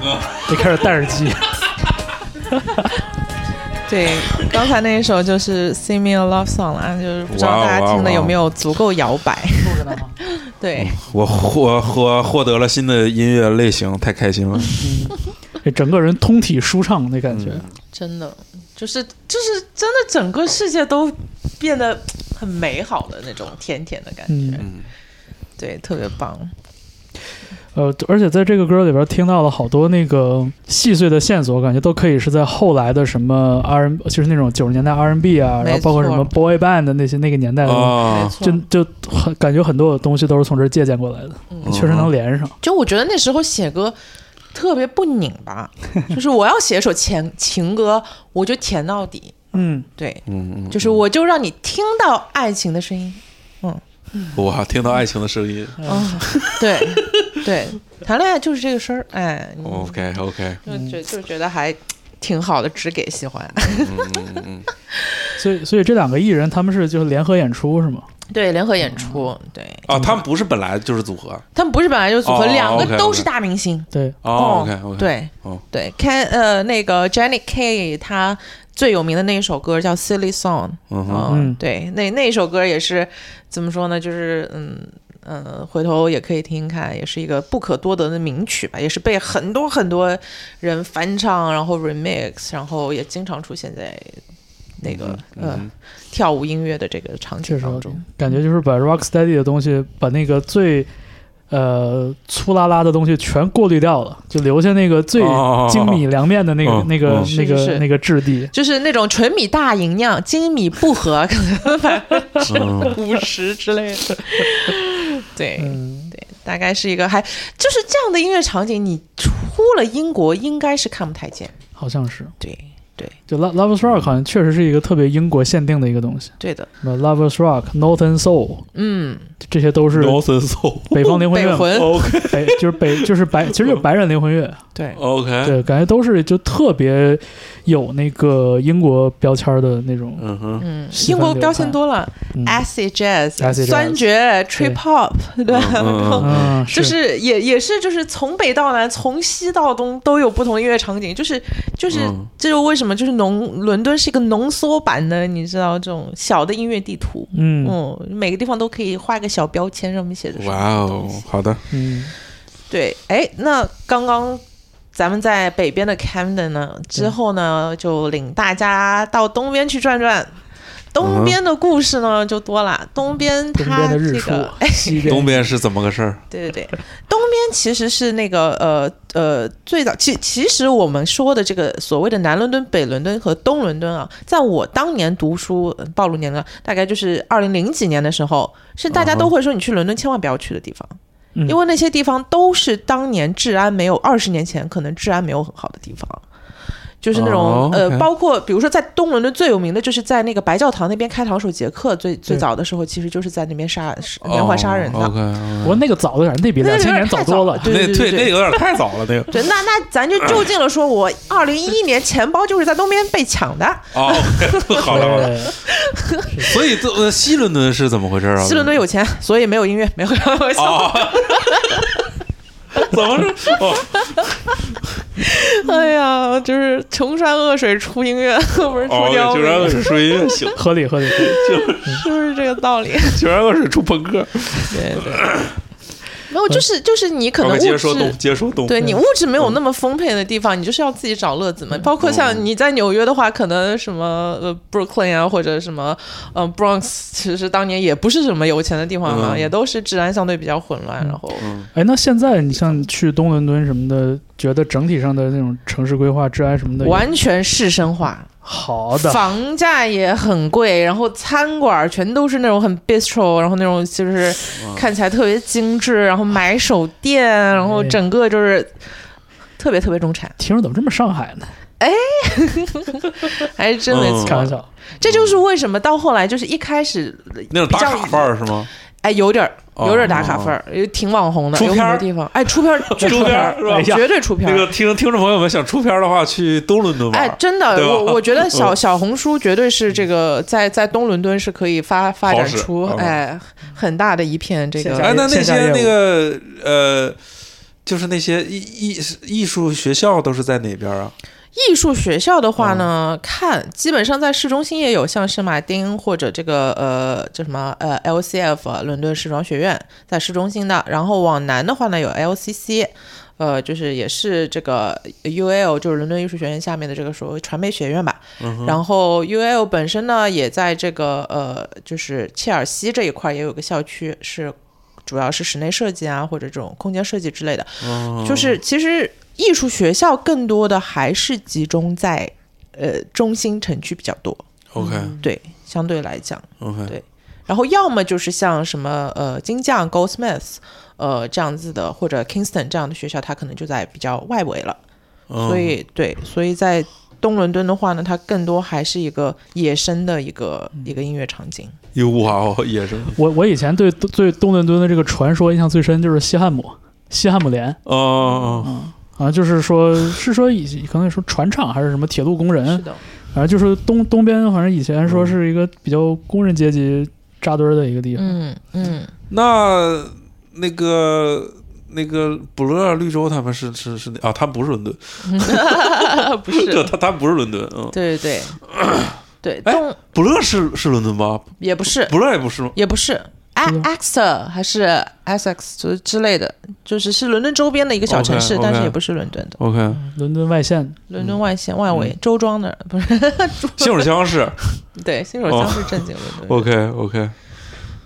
就开始戴耳机。对，刚才那一首就是《Sing Me a Love Song》了，就是不知道大家听的有没有足够摇摆。不知道。对，我获获获得了新的音乐类型，太开心了！嗯，整个人通体舒畅的感觉。真的，就是就是真的，整个世界都变得很美好的那种甜甜的感觉。嗯，对，特别棒。而且在这个歌里边听到了好多那个细碎的线索，感觉都可以是在后来的什么 R，就是那种九十年代 R&B 啊，然后包括什么 boy band 的那些那个年代的，啊，就就很感觉很多的东西都是从这儿借鉴过来的，嗯。确实能连上。就我觉得那时候写歌特别不拧巴，就是我要写一首情情歌，我就甜到底，嗯，对，嗯嗯，就是我就让你听到爱情的声音，嗯。哇，听到爱情的声音。嗯，对对，谈恋爱就是这个事儿，哎，，OK OK，就觉就觉得还挺好的，只给喜欢。嗯嗯嗯 所以所以这两个艺人他们是就是联合演出是吗？对，联合演出，对。哦，他们不是本来就是组合？他们不是本来就是组合，哦两个都是大明星。对，哦，OK OK，，对哦。对，看呃那个 Jenny K 他最有名的那一首歌叫《Silly Song》，嗯哼，嗯嗯，对，那那一首歌也是怎么说呢？就是嗯呃，回头也可以听听看，也是一个不可多得的名曲吧，也是被很多很多人翻唱，然后 remix，然后也经常出现在那个、呃嗯跳舞音乐的这个场景当中。感觉就是把 rocksteady 的东西，把那个最呃粗拉拉的东西全过滤掉了，就留下那个最哦精米凉面的那个、嗯那个、嗯那个是是是那个质地。就是那种纯米大吟酿，精米不合，可能百分之嗯五十之类的。对嗯，对，大概是一个还就是这样的音乐场景，你出了英国应该是看不太见。好像是。对对就 Love Lovers Rock 好像确实是一个特别英国限定的一个东西。对的，那 Lovers Rock、Northern Soul，嗯，这些都是 Northern Soul，北方灵魂乐，OK 北就是北就是白，其实就是白人灵魂乐。对 OK，对，感觉都是就特别有那个英国标签的那种。嗯哼，嗯，英国标签多了嗯，acid jazz、酸爵、trip hop，对吧？嗯嗯嗯嗯，就是也也是就是从北到南，从西到东都有不同音乐场景，就是就是、嗯这就是为什么就是浓伦敦是一个浓缩版的，你知道这种小的音乐地图，嗯。嗯，每个地方都可以画个小标签，上面写着什么哇哦，好的，嗯，对，哎，那刚刚咱们在北边的 Camden 呢，之后呢，就领大家到东边去转转。东边的故事呢就多了，东边东它边的日出这个，西边。东边是怎么个事儿？对对对，东边其实是那个呃呃最早，其其实我们说的这个所谓的南伦敦、北伦敦和东伦敦啊，在我当年读书呃暴露年龄，大概就是二零零几年的时候，是大家都会说你去伦敦千万不要去的地方，嗯。因为那些地方都是当年治安没有二十年前可能治安没有很好的地方。就是那种、哦呃包括比如说在东伦敦最有名的就是在那个白教堂那边开膛手杰克最最早的时候，其实就是在那边杀连环杀人的。不过那个早点，那比那个两千年有点太多了。对那对对那个有点太早了，那个对，那那咱就就近了说，我二零一一年钱包就是在东边被抢的。哦 好了好了。所以这呃西伦敦是怎么回事啊？西伦敦有钱，所以没有音乐，没有开玩笑。哦，怎么是？哦，哎呀，就是穷山恶水出音乐，不是出哦，刁民，九山恶水出音乐行，嗯 合理合理就是。是不是这个道理？穷山恶水出朋克。对对。没有，就是就是你可能物质。接着说东。对你物质没有那么丰沛的地方，你就是要自己找乐子嘛。包括嗯像你在纽约的话，可能什么呃 Brooklyn 啊，或者什么呃 Bronx，其实当年也不是什么有钱的地方嘛，嗯也都是治安相对比较混乱。然后哎，那现在你像去东伦敦什么的，觉得整体上的那种城市规划、治安什么的，完全市生化，好的，房价也很贵，然后餐馆全都是那种很 bistro，然后那种就是看起来特别精致，然后买手店，然后整个就是特别特别中产，听着怎么这么上海呢？还是真没嗯错。开玩笑，这就是为什么到后来就是一开始那种打卡范儿是吗？哎有点儿哦有点儿打卡范儿，也挺网红的，有出片儿？很多地方。哎出片儿 巨出出片儿是吧？绝对出片儿。那个听听众朋友们想出片儿的话，去东伦敦吧。哎，真的，我我觉得小嗯小红书绝对是这个在在东伦敦是可以发发展出嗯哎很大的一片这个哎，那那些那个呃，就是那些艺艺艺术学校都是在哪边啊？艺术学校的话嗯呢，看基本上在市中心也有，像圣马丁或者这个呃叫什么呃 LCF 啊伦敦时装学院在市中心的，然后往南的话呢有 LCC。呃，就是也是这个 UL，就是伦敦艺术学院下面的这个所谓传媒学院吧。嗯然后 UL 本身呢，也在这个呃，就是切尔西这一块也有个校区是主要是室内设计啊，或者这种空间设计之类的。嗯就是其实艺术学校更多的还是集中在呃中心城区比较多，OK。对，相对来讲。OK，对。然后要么就是像什么呃金匠 Goldsmiths 呃这样子的，或者 Kingston 这样的学校，它可能就在比较外围了。嗯所以对，所以在东伦敦的话呢，它更多还是一个野生的一个、一个音乐场景。哟哇哦，野生。我我以前对对东伦敦的这个传说印象最深就是西汉姆，西汉姆联。哦啊，就是说是说以可能说船厂还是什么铁路工人，是的，反正就是东东边，反正以前说是一个比较工人阶级扎堆儿的一个地方。嗯嗯，那那个那个布勒绿洲他们是是是啊，他们不是伦敦，不是，他他们不是伦敦，嗯，对对对，哎东布勒是是伦敦吧？也不是，布勒也不是吗？也不是。Exeter 还是 Essex 就是之类的，就是是伦敦周边的一个小城市 OK，OK 但是也不是伦敦的，OK，伦敦外线，伦敦外线外围嗯。周庄的不是，新手乡是 对，新手乡是正经伦敦。OK OK，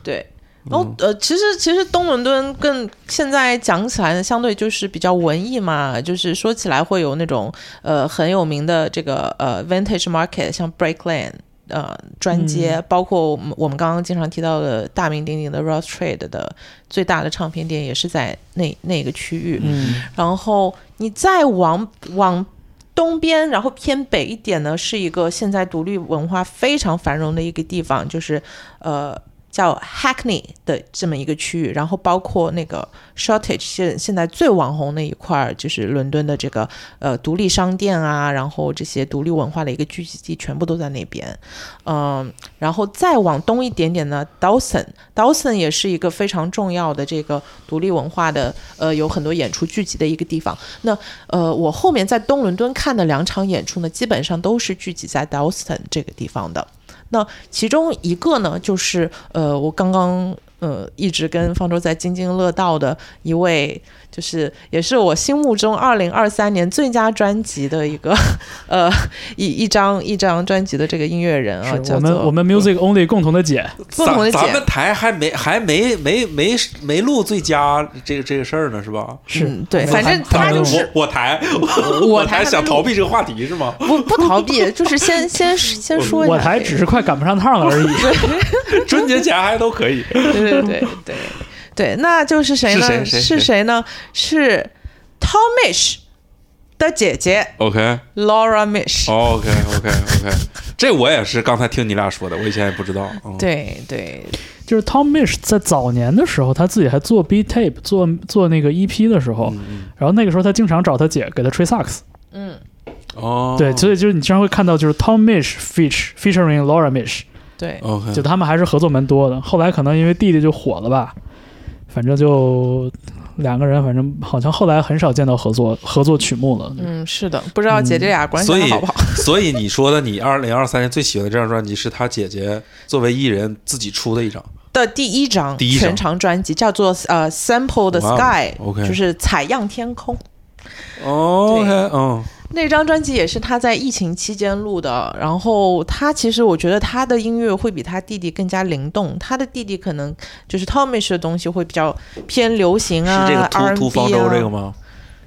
对，然后呃，其实其实东伦敦更现在讲起来呢，相对就是比较文艺嘛，就是说起来会有那种呃很有名的这个呃 vintage market，像 Break Lane。呃，专街、包括我们我们刚刚经常提到的大名鼎鼎的 Ross Trade 的最大的唱片店，也是在那那个区域。嗯，然后你再往往东边，然后偏北一点呢，是一个现在独立文化非常繁荣的一个地方，就是呃叫 Hackney 的这么一个区域，然后包括那个 Shoreditch 现现在最网红的一块儿，就是伦敦的这个呃独立商店啊，然后这些独立文化的一个聚集地，全部都在那边。嗯，然后再往东一点点呢，Dawson，Dawson 也是一个非常重要的这个独立文化的呃有很多演出聚集的一个地方。那呃，我后面在东伦敦看的两场演出呢，基本上都是聚集在 Dawson 这个地方的。那其中一个呢，就是呃，我刚刚呃一直跟方舟在津津乐道的一位，就是也是我心目中二零二三年最佳专辑的一个 呃一一张一张专辑的这个音乐人啊，叫做我们我们 Music Only 共同的姐，共同的姐咱咱们台还没还没没没没录最佳这个这个事儿呢，是吧？是嗯对，反正他就是我我台我 我台想逃避这个话题是吗？不不逃避，就是先先先说一下我台只是快赶不上趟了而已。春节前还都可以。对对对对 对，那就是谁呢？是谁？呢？是 Tomish 的姐姐 OK Laura Mish。OK OK OK，这我也是刚才听你俩说的，我以前也不知道。嗯、对对。就是 Tom Mish 在早年的时候，他自己还做 beat tape，做做那个 EP 的时候，然后那个时候他经常找他姐给他吹萨克斯。嗯，哦，对，所以就是你经常会看到就是 Tom Mish feature featuring Laura Mish，对，OK，就他们还是合作蛮多的。后来可能因为弟弟就火了吧，反正就两个人，反正好像后来很少见到合作合作曲目了。嗯，是的，不知道姐姐俩关系所以还好不好？所以你说的你二零二三年最喜欢的这张专辑是他姐姐作为艺人自己出的一张。的第一张第一全长专辑叫做呃 Sample the 哇哦 Sky，OK 就是采样天空。OK，对嗯，那张专辑也是他在疫情期间录的，然后他其实我觉得他的音乐会比他弟弟更加灵动，他的弟弟可能就是 Tomish 的东西会比较偏流行啊是这个秃，R&B 秃方舟这个啊，吗？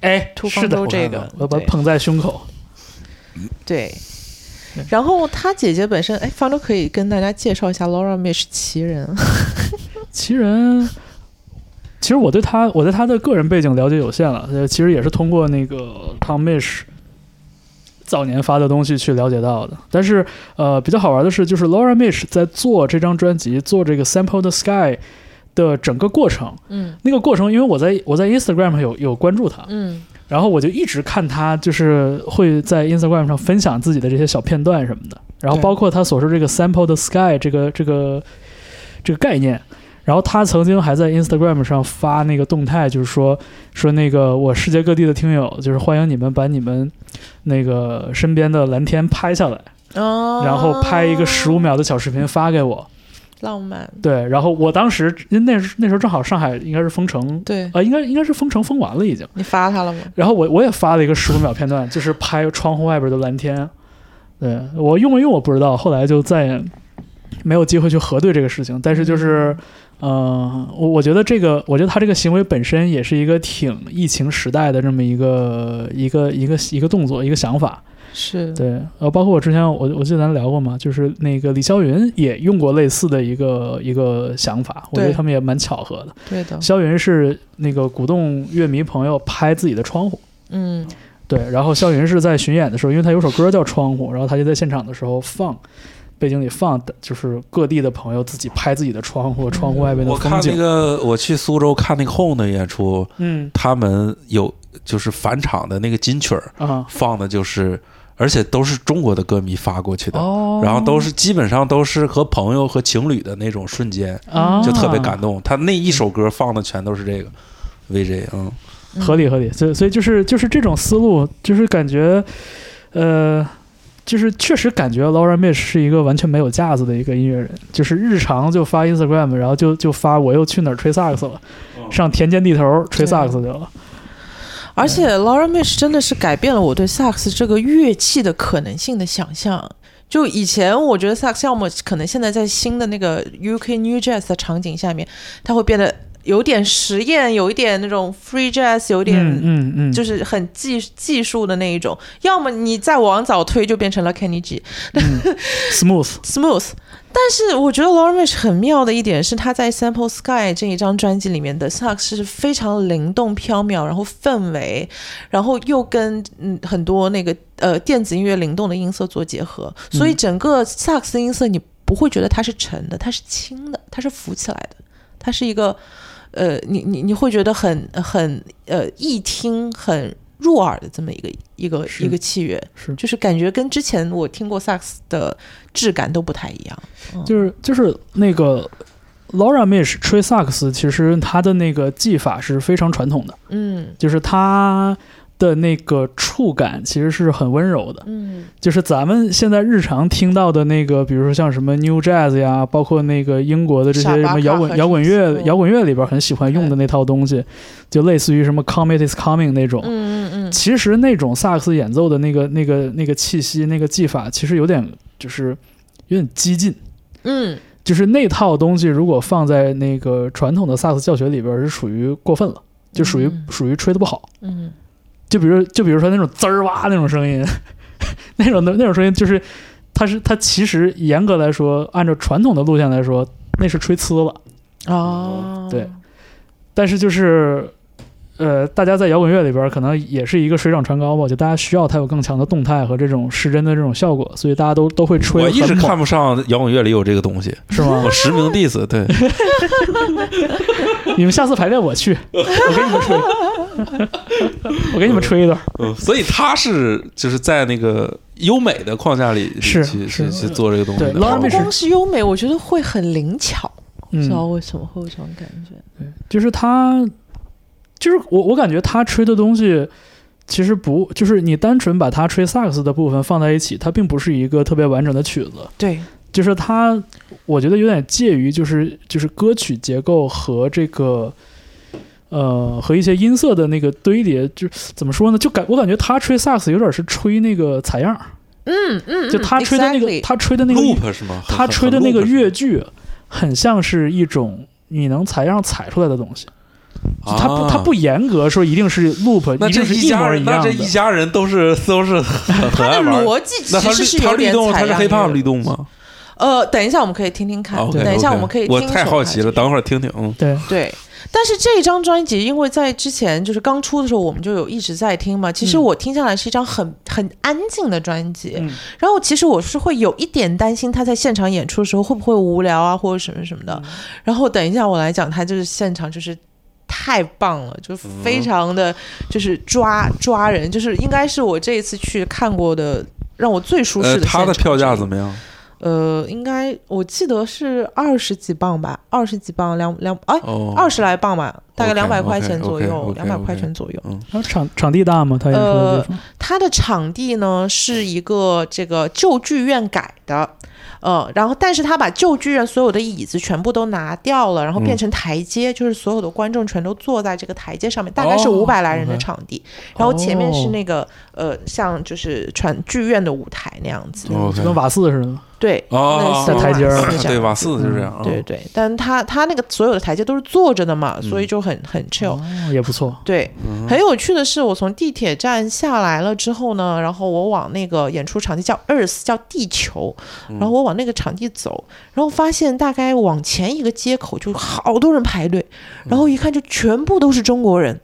哎，突方舟，这个，对我把它捧在胸口。对。然后他姐姐本身，哎，方舟可以跟大家介绍一下 Laura Mish 奇人，奇人，其实我对他我对他的个人背景了解有限了，呃，其实也是通过那个 Tom Mish 早年发的东西去了解到的。但是呃，比较好玩的是，就是 Laura Mish 在做这张专辑、做这个 Sample the Sky 的整个过程，嗯。那个过程，因为我在我在 Instagram 上有有关注他，嗯。然后我就一直看他，就是会在 Instagram 上分享自己的这些小片段什么的，然后包括他所说这个 sample the sky 这个这个这个概念。然后他曾经还在 Instagram 上发那个动态，就是说说那个我世界各地的听友，就是欢迎你们把你们那个身边的蓝天拍下来，哦，然后拍一个十五秒的小视频发给我。浪漫，对，然后我当时因为那时那时候正好上海应该是封城，对呃，应该应该是封城封完了已经。你发他了吗？然后我我也发了一个十五秒片段，就是拍窗户外边的蓝天。对我用没用我不知道，后来就再也没有机会去核对这个事情。但是就是，呃，我我觉得这个，我觉得他这个行为本身也是一个挺疫情时代的这么一个一个一个一个动作，一个想法。是，对，呃，包括我之前我我记得咱聊过嘛，就是那个李霄云也用过类似的一个一个想法，我觉得他们也蛮巧合的。对的，霄云是那个鼓动乐迷朋友拍自己的窗户，嗯对，然后霄云是在巡演的时候，因为他有首歌叫《窗户》，然后他就在现场的时候放。背景里放的就是各地的朋友自己拍自己的窗户，窗户外面的风景。我看那。个，我去苏州看那个 Home 的演出，嗯。他们有就是返场的那个金曲儿啊。放的就是，而且都是中国的歌迷发过去的，哦，然后都是基本上都是和朋友和情侣的那种瞬间，啊，就特别感动。他那一首歌放的全都是这个 VJ，嗯，合理合理，所以所以就是就是这种思路，就是感觉，呃，就是确实感觉 Laura Mish 是一个完全没有架子的一个音乐人，就是日常就发 Instagram，然后就就发我又去哪儿吹萨克斯了，上田间地头吹萨克斯去了，而且 Laura Mish 真的是改变了我对萨克斯这个乐器的可能性的想象。就以前我觉得萨克斯要么可能现在在新的那个 UK New Jazz 的场景下面，它会变得有点实验，有一点那种 Free Jazz，有点嗯嗯嗯，就是很技技术的那一种。要么你再往早推就变成了 Kenny G 嗯。smooth，Smooth。但是我觉得 Laura Mish 很妙的一点是，他在 Sample Sky 这一张专辑里面的萨克斯是非常灵动飘渺，然后氛围，然后又跟嗯很多那个呃电子音乐灵动的音色做结合，所以整个萨克斯音色你不会觉得它是沉的，它是轻的，它是浮起来的，它是一个呃你你你会觉得很很呃易听很入耳的这么一个一个一个器乐，是。就是感觉跟之前我听过萨克斯的质感都不太一样。就是就是那个 Laura Mish 吹萨克斯，其实他的那个技法是非常传统的，嗯。就是他的那个触感其实是很温柔的。嗯就是咱们现在日常听到的那个，比如说像什么 New Jazz 呀，包括那个英国的这些什么摇滚摇滚乐摇滚乐里边很喜欢用的那套东西，就类似于什么 Comet is Coming 那种。嗯嗯其实那种萨克斯演奏的那个那个那个气息、那个技法，其实有点就是有点激进。嗯就是那套东西，如果放在那个传统的萨克斯教学里边，是属于过分了，就属于、嗯属于吹的不好。嗯就比如就比如说那种滋儿哇那种声音，那种的那种声音，就是它是它其实严格来说，按照传统的路线来说，那是吹呲了。哦，对但是就是呃，大家在摇滚乐里边可能也是一个水涨船高吧，就大家需要它有更强的动态和这种失真的这种效果，所以大家都都会吹我一直看不上摇滚乐里有这个东西，是吗我？实名 diss，对，你们下次排练我去，我给你们吹，我给你们吹一段。嗯，所以他是就是在那个优美的框架里是去是去去做这个东西对的。Laura 不光是优美，我觉得会很灵巧，不知道嗯，为什么会有这种感觉。对就是他，就是我我感觉他吹的东西。其实不，就是你单纯把他吹萨克斯的部分放在一起，它并不是一个特别完整的曲子。对，就是它，我觉得有点介于就是就是歌曲结构和这个呃和一些音色的那个堆叠，就怎么说呢？就感我感觉他吹萨克斯有点是吹那个采样，嗯嗯，就他吹的那个、exactly 他吹的那个 loop 是吗？他吹的那个，乐句，很像是一种你能采样采出来的东西。是吗它不他不严格说一定是 loop，那这一定是一家人，一样的那这。一家人都是都是很很它的。逻辑其实是他律动，有点采他是样 hiphop 律动吗？呃，等一下我们可以听听看等一下我们可以听我太好奇了，等会儿听听。嗯，对，对，但是这张专辑，因为在之前就是刚出的时候，我们就有一直在听嘛。其实嗯我听下来是一张很很安静的专辑，嗯然后其实我是会有一点担心他在现场演出的时候会不会无聊啊，或者什么什么的。嗯然后等一下我来讲，他就是现场就是。太棒了，就非常的就是抓抓人，就是应该是我这一次去看过的让我最舒适呃，的。他的票价怎么样？呃，应该我记得是二十几磅吧，二十几磅，两两哎，哦，二十来磅吧，大概两百块钱左右两百块钱左右。嗯然后场场地大吗？他演出的地方？它的场地呢是一个这个旧剧院改的，呃，然后但是他把旧剧院所有的椅子全部都拿掉了，然后变成台阶，就是所有的观众全都坐在这个台阶上面，大概是哦五百来人的场地，然后前面是哦。那个呃像就是传剧院的舞台那样子，哦就跟瓦斯似的。对，哦类似在台阶儿对瓦四就是这样，嗯对对，但他他那个所有的台阶都是坐着的嘛，所以就很很 chill。哦，也不错。对，很有趣的是，我从地铁站下来了之后呢，然后我往那个演出场地叫 Earth，叫地球，然后我往那个场地走，然后发现大概往前一个街口就好多人排队，然后一看就全部都是中国人，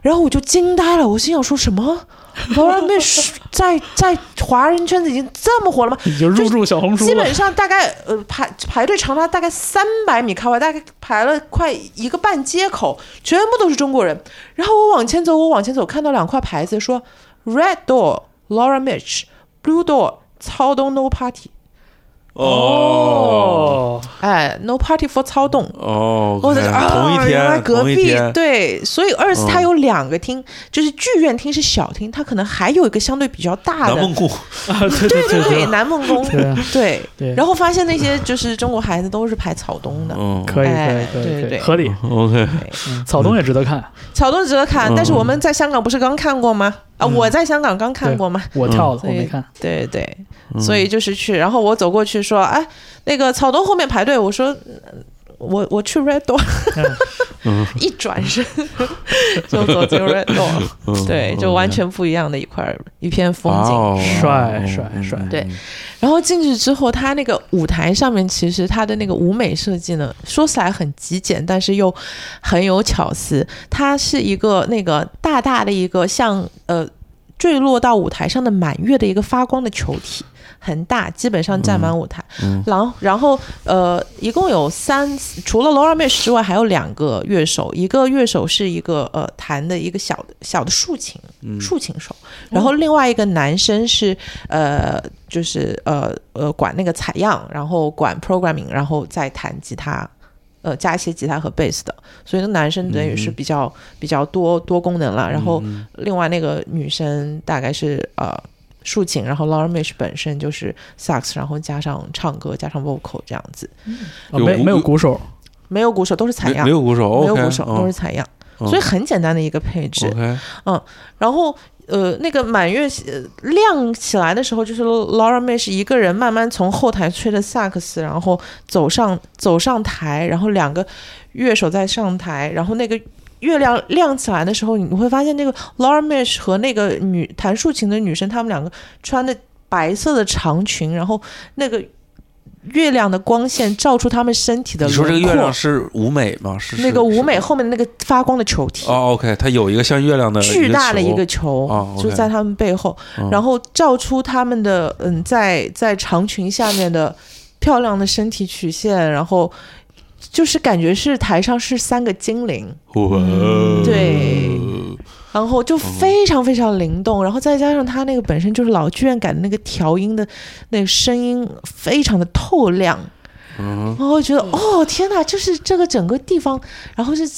然后我就惊呆了，我心想说什么？Laura Mish 在在华人圈子已经这么火了吗？已经入驻小红书了基本。上大概呃排排队长达大概三百米开外，大概排了快一个半街口，全部都是中国人。然后我往前走，我往前走，看到两块牌子说 Red Door Laura Mitch，Blue Door 操东 No Party，哦。哎，No Party for 操动。哦，我的 OK，啊，同一原来天，隔壁同一天，对，所以二次它嗯有两个厅，就是剧院厅是小厅，它可能还有一个相对比较大的，南梦宫，啊，对对对南梦宫，对啊。对。对。然后发现那些就是中国孩子都是排草东的，嗯，可以可以哎可以可以，对对。合理。，OK，嗯草东也值得看，草东值得看，嗯。但是我们在香港不是刚看过吗？啊，我在香港刚看过嘛？我跳了，我没看。对对，嗯所以就是去，然后我走过去说，哎，那个草东后面排队，我说。嗯我我去 Red Door，嗯。一转身 就走进 Red Door，嗯对，就完全不一样的一块一片风景。哦。帅帅帅。对然后进去之后，他那个舞台上面其实他的那个舞美设计呢，说起来很极简，但是又很有巧思。它是一个那个大大的一个像呃坠落到舞台上的满月的一个发光的球体。很大，基本上占满舞台。嗯然后，然后，呃，一共有三，除了 Laura Mish 之外，还有两个乐手。一个乐手是一个呃弹的一个小的小的竖琴，嗯竖琴手。然后另外一个男生是呃，就是呃呃管那个采样，然后管 programming，然后再弹吉他。呃，加一些吉他和贝斯的，所以那男生等于是比较、比较多多功能了。然后另外那个女生大概是呃竖琴，然后 Laura Mish 本身就是萨克斯，然后加上唱歌，加上 vocal 这样子，啊没没有鼓手，没有鼓手，都是采样。没没，有鼓手，没有鼓手，都是嗯采样，嗯。所以很简单的一个配置。OK，然后呃，那个满月呃亮起来的时候，就是 Laura 是一个人慢慢从后台吹着萨克斯，然后走上走上台，然后两个乐手在上台，然后那个。月亮亮起来的时候，你会发现那个 Laura Mish 和那个女弹竖琴的女生，她们两个穿的白色的长裙，然后那个月亮的光线照出她们身体的你。说这个月亮是舞美吗？是那个舞美后面的那个发光的球体。哦，OK，它有一个像月亮的巨大的一个球，哦就在她们背后，嗯然后照出她们的嗯，在在长裙下面的漂亮的身体曲线，然后就是感觉是台上是三个精灵，哇。对然后就非常非常灵动，然后再加上他那个本身就是老剧院感的那个调音的那个声音非常的透亮。嗯。然后觉得哦天哪，就是这个整个地方，然后是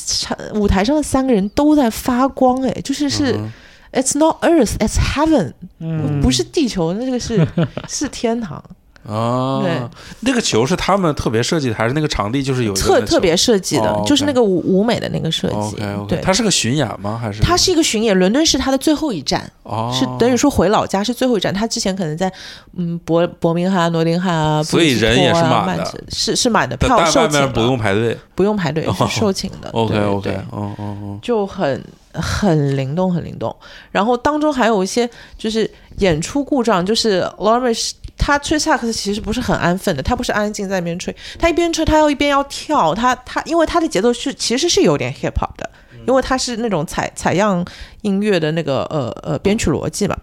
舞台上的三个人都在发光，哎，就是是、嗯。It's not Earth, it's heaven，、嗯，不是地球，那这个是 是天堂，啊，对那个球是他们特别设计的，还是那个场地就是有特特别设计的，就是那个舞舞美的那个设计。对，它是个巡演吗？还是它是一个巡演，伦敦是它的最后一站，哦，是等于说回老家是最后一站。他之前可能在嗯伯伯明翰、诺丁汉啊，所以人也是啊满的是是满的，票但外面售罄不用排队。不用排队，哦是售罄的。OK 对 OK，对嗯嗯嗯，就很很灵动，很灵动。然后当中还有一些就是演出故障，就是 Lawrence 他吹萨克斯其实不是很安分的，他不是安静在那边吹，他一边吹他要一边要跳，他他因为他的节奏是其实是有点 hip hop 的。因为他是那种采采样音乐的那个呃呃编曲逻辑嘛，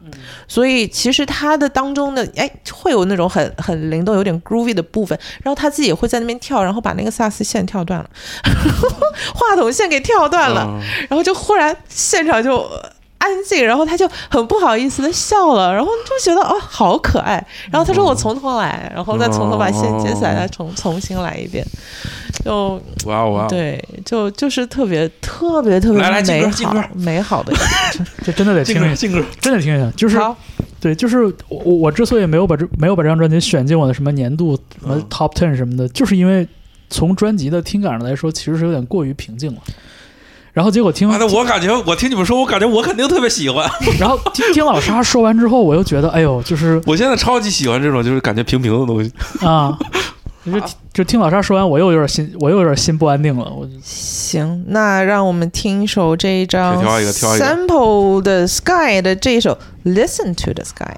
所以其实他的当中的哎会有那种很很灵动、有点 groovy 的部分，然后他自己也会在那边跳，然后把那个萨克斯线跳断了，话筒线给跳断了，嗯然后就忽然现场就呃安静，然后他就很不好意思的笑了，然后就觉得哦好可爱。然后他说我从头来，然后再从头把线接起来，再重重新来一遍。就哇哦哇哦！对，就就是特别特别特别美好美好的一个这 真的得听一下，真得听一下。就是，对，就是我我我之所以没有把这没有把这张专辑选进我的什么年度什么嗯 Top Ten 什么的，就是因为从专辑的听感上来说，其实是有点过于平静了。然后结果听，妈的，我感觉我听你们说，我感觉我肯定特别喜欢。然后听听老沙说完之后，我又觉得，哎呦，就是我现在超级喜欢这种就是感觉平平的东西。啊，就 就听老沙说完，我又有点心，我又有点心不安定了。我行，那让我们听一首这一张 Sample 的 Sky 的这一首 Listen to the Sky。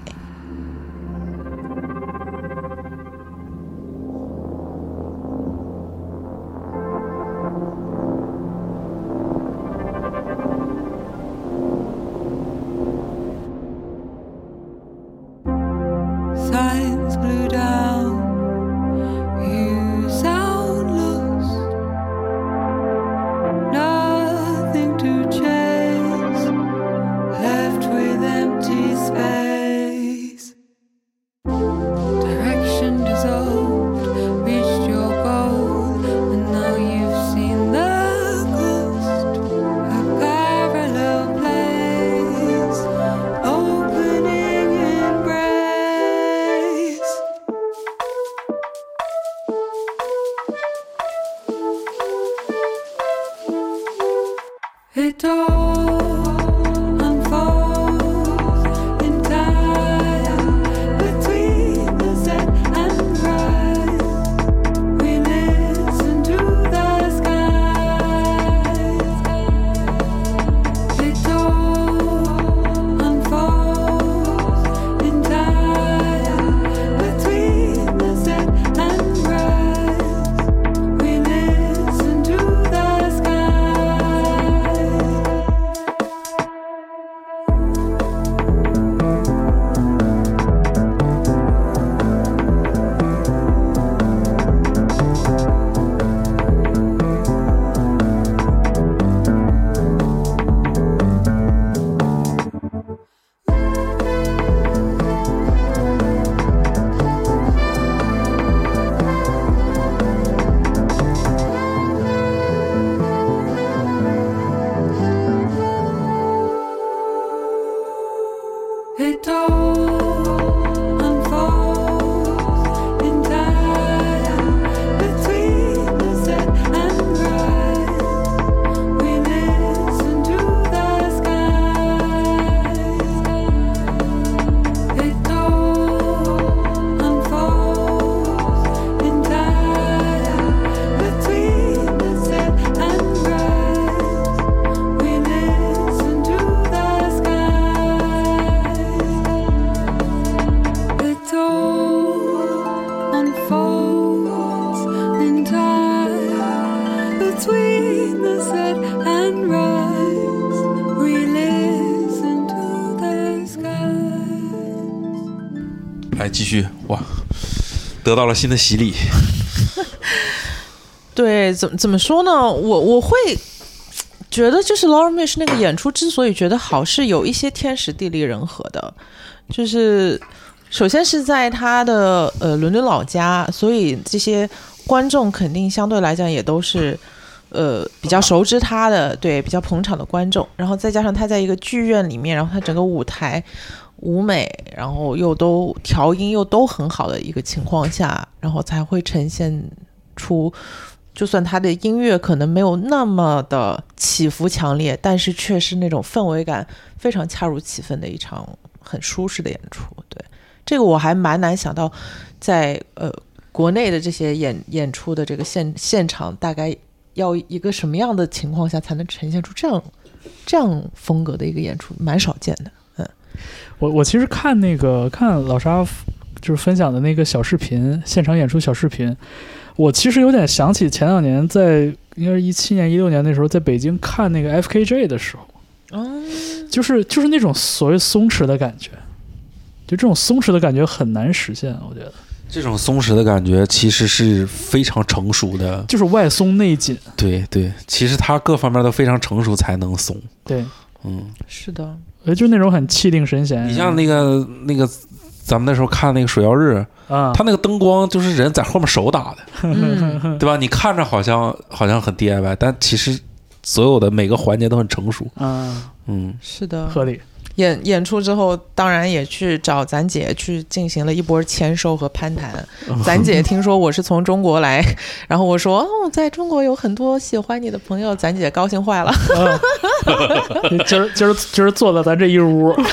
得到了新的洗礼。对，怎么怎么说呢？我我会觉得，就是 Laura Mish 那个演出之所以觉得好，是有一些天时地利人和的。就是首先是在他的呃伦敦老家，所以这些观众肯定相对来讲也都是呃比较熟知他的，对比较捧场的观众。然后再加上他在一个剧院里面，然后他整个舞台舞美，然后又都调音又都很好的一个情况下，然后才会呈现出。就算他的音乐可能没有那么的起伏强烈，但是却是那种氛围感非常恰如其分的一场很舒适的演出。对，这个我还蛮难想到在，呃国内的这些演演出的这个现现场，大概要一个什么样的情况下才能呈现出这样这样风格的一个演出，蛮少见的。嗯，我我其实看那个看老沙就是分享的那个小视频，现场演出小视频，我其实有点想起前两年在应该是一七年一六年那时候在北京看那个 FKJ 的时候，哦，就是就是那种所谓松弛的感觉，就这种松弛的感觉很难实现，我觉得这种松弛的感觉其实是非常成熟的，就是外松内紧，对对，其实它各方面都非常成熟才能松。对，嗯，是的，我觉得就那种很气定神闲。你像那个那个，咱们那时候看那个《水曜日》，啊，他那个灯光就是人在后面手打的，嗯，对吧？你看着好像好像很 DIY，但其实所有的每个环节都很成熟。啊，嗯，是的。合理。演演出之后，当然也去找咱姐去进行了一波签收和攀谈。咱姐听说我是从中国来，然后我说哦，在中国有很多喜欢你的朋友，咱姐高兴坏了。啊，今儿今儿今儿坐在咱这一屋，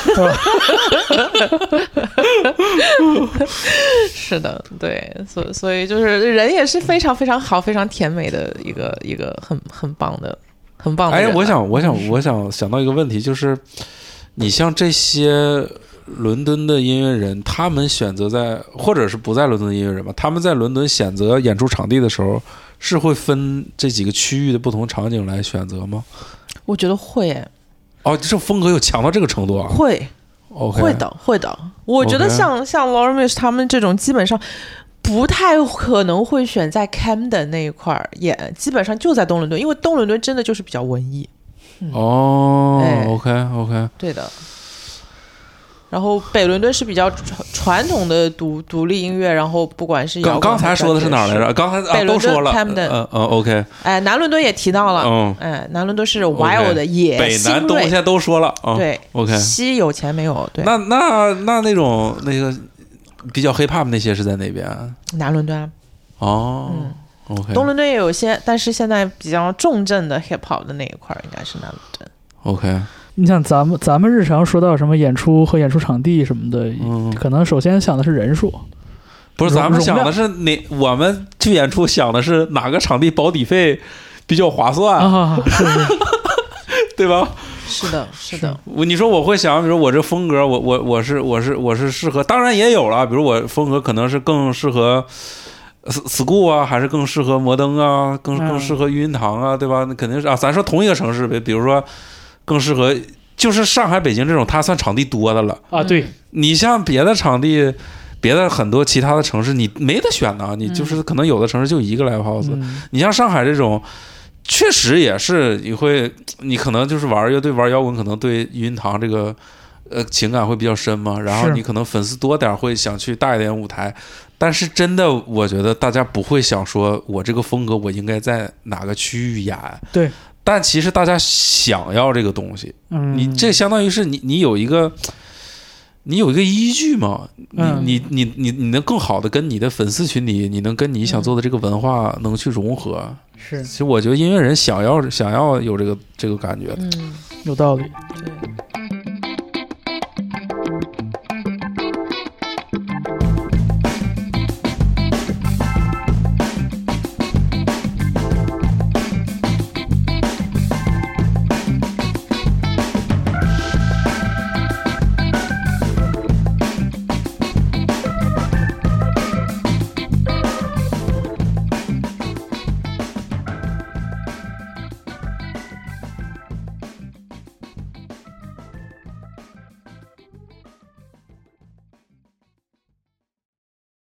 是的，对，所所以就是人也是非常非常好、非常甜美的一个一个很很棒的、很棒的人啊。，哎我想，我想，我想想到一个问题，就是你像这些伦敦的音乐人，他们选择在，或者是不在伦敦的音乐人吧，他们在伦敦选择演出场地的时候，是会分这几个区域的不同场景来选择吗？我觉得会，哦，这风格有强到这个程度啊会会的，会的。我觉得像像 Laura Mish 他们这种，基本上不太可能会选在 Camden 那一块儿演，基本上就在东伦敦，因为东伦敦真的就是比较文艺。哦哎，OK OK，对的。然后北伦敦是比较传传统的独独立音乐，然后不管是摇刚刚才说的是哪儿来着？？刚才啊北伦敦都说了嗯嗯，OK，哎，南伦敦也提到了，嗯，哎，南伦敦是 wild 的野北新锐南东现，在都说了啊。对，OK，西有钱没有？对，那那那那种那个比较 hip hop 那些是在哪边啊？南伦敦啊，哦嗯，OK，东伦敦也有一些，但是现在比较重镇的 hip hop 的那一块儿应该是南伦敦。OK，你像咱们咱们日常说到什么演出和演出场地什么的，嗯，可能首先想的是人数。不是，咱们想的是哪？我们去演出想的是哪个场地保底费比较划算，啊，是是是对吧？是的，是的，我你说我会想，比如我这风格，我我我是我是我是适合，当然也有了，比如我风格可能是更适合 school 啊，还是更适合摩登啊，更嗯更适合育婴堂啊，对吧？那肯定是啊，咱说同一个城市呗，比如说更适合，就是上海、北京这种，它算场地多的了。啊，对，你像别的场地，别的很多其他的城市，你没得选呐，你就是可能有的城市就一个 live house，、嗯你像上海这种，确实也是你会，你可能就是玩乐队、玩摇滚，可能对育婴堂这个呃情感会比较深嘛。然后你可能粉丝多点，会想去大一点舞台。但是真的，我觉得大家不会想说我这个风格我应该在哪个区域演。对。但其实大家想要这个东西，嗯，你这相当于是你你有一个。你有一个依据嘛？你嗯你你你你能更好的跟你的粉丝群体，你能跟你想做的这个文化能去融合。是其实我觉得音乐人想要想要有这个这个感觉，嗯，有道理。对。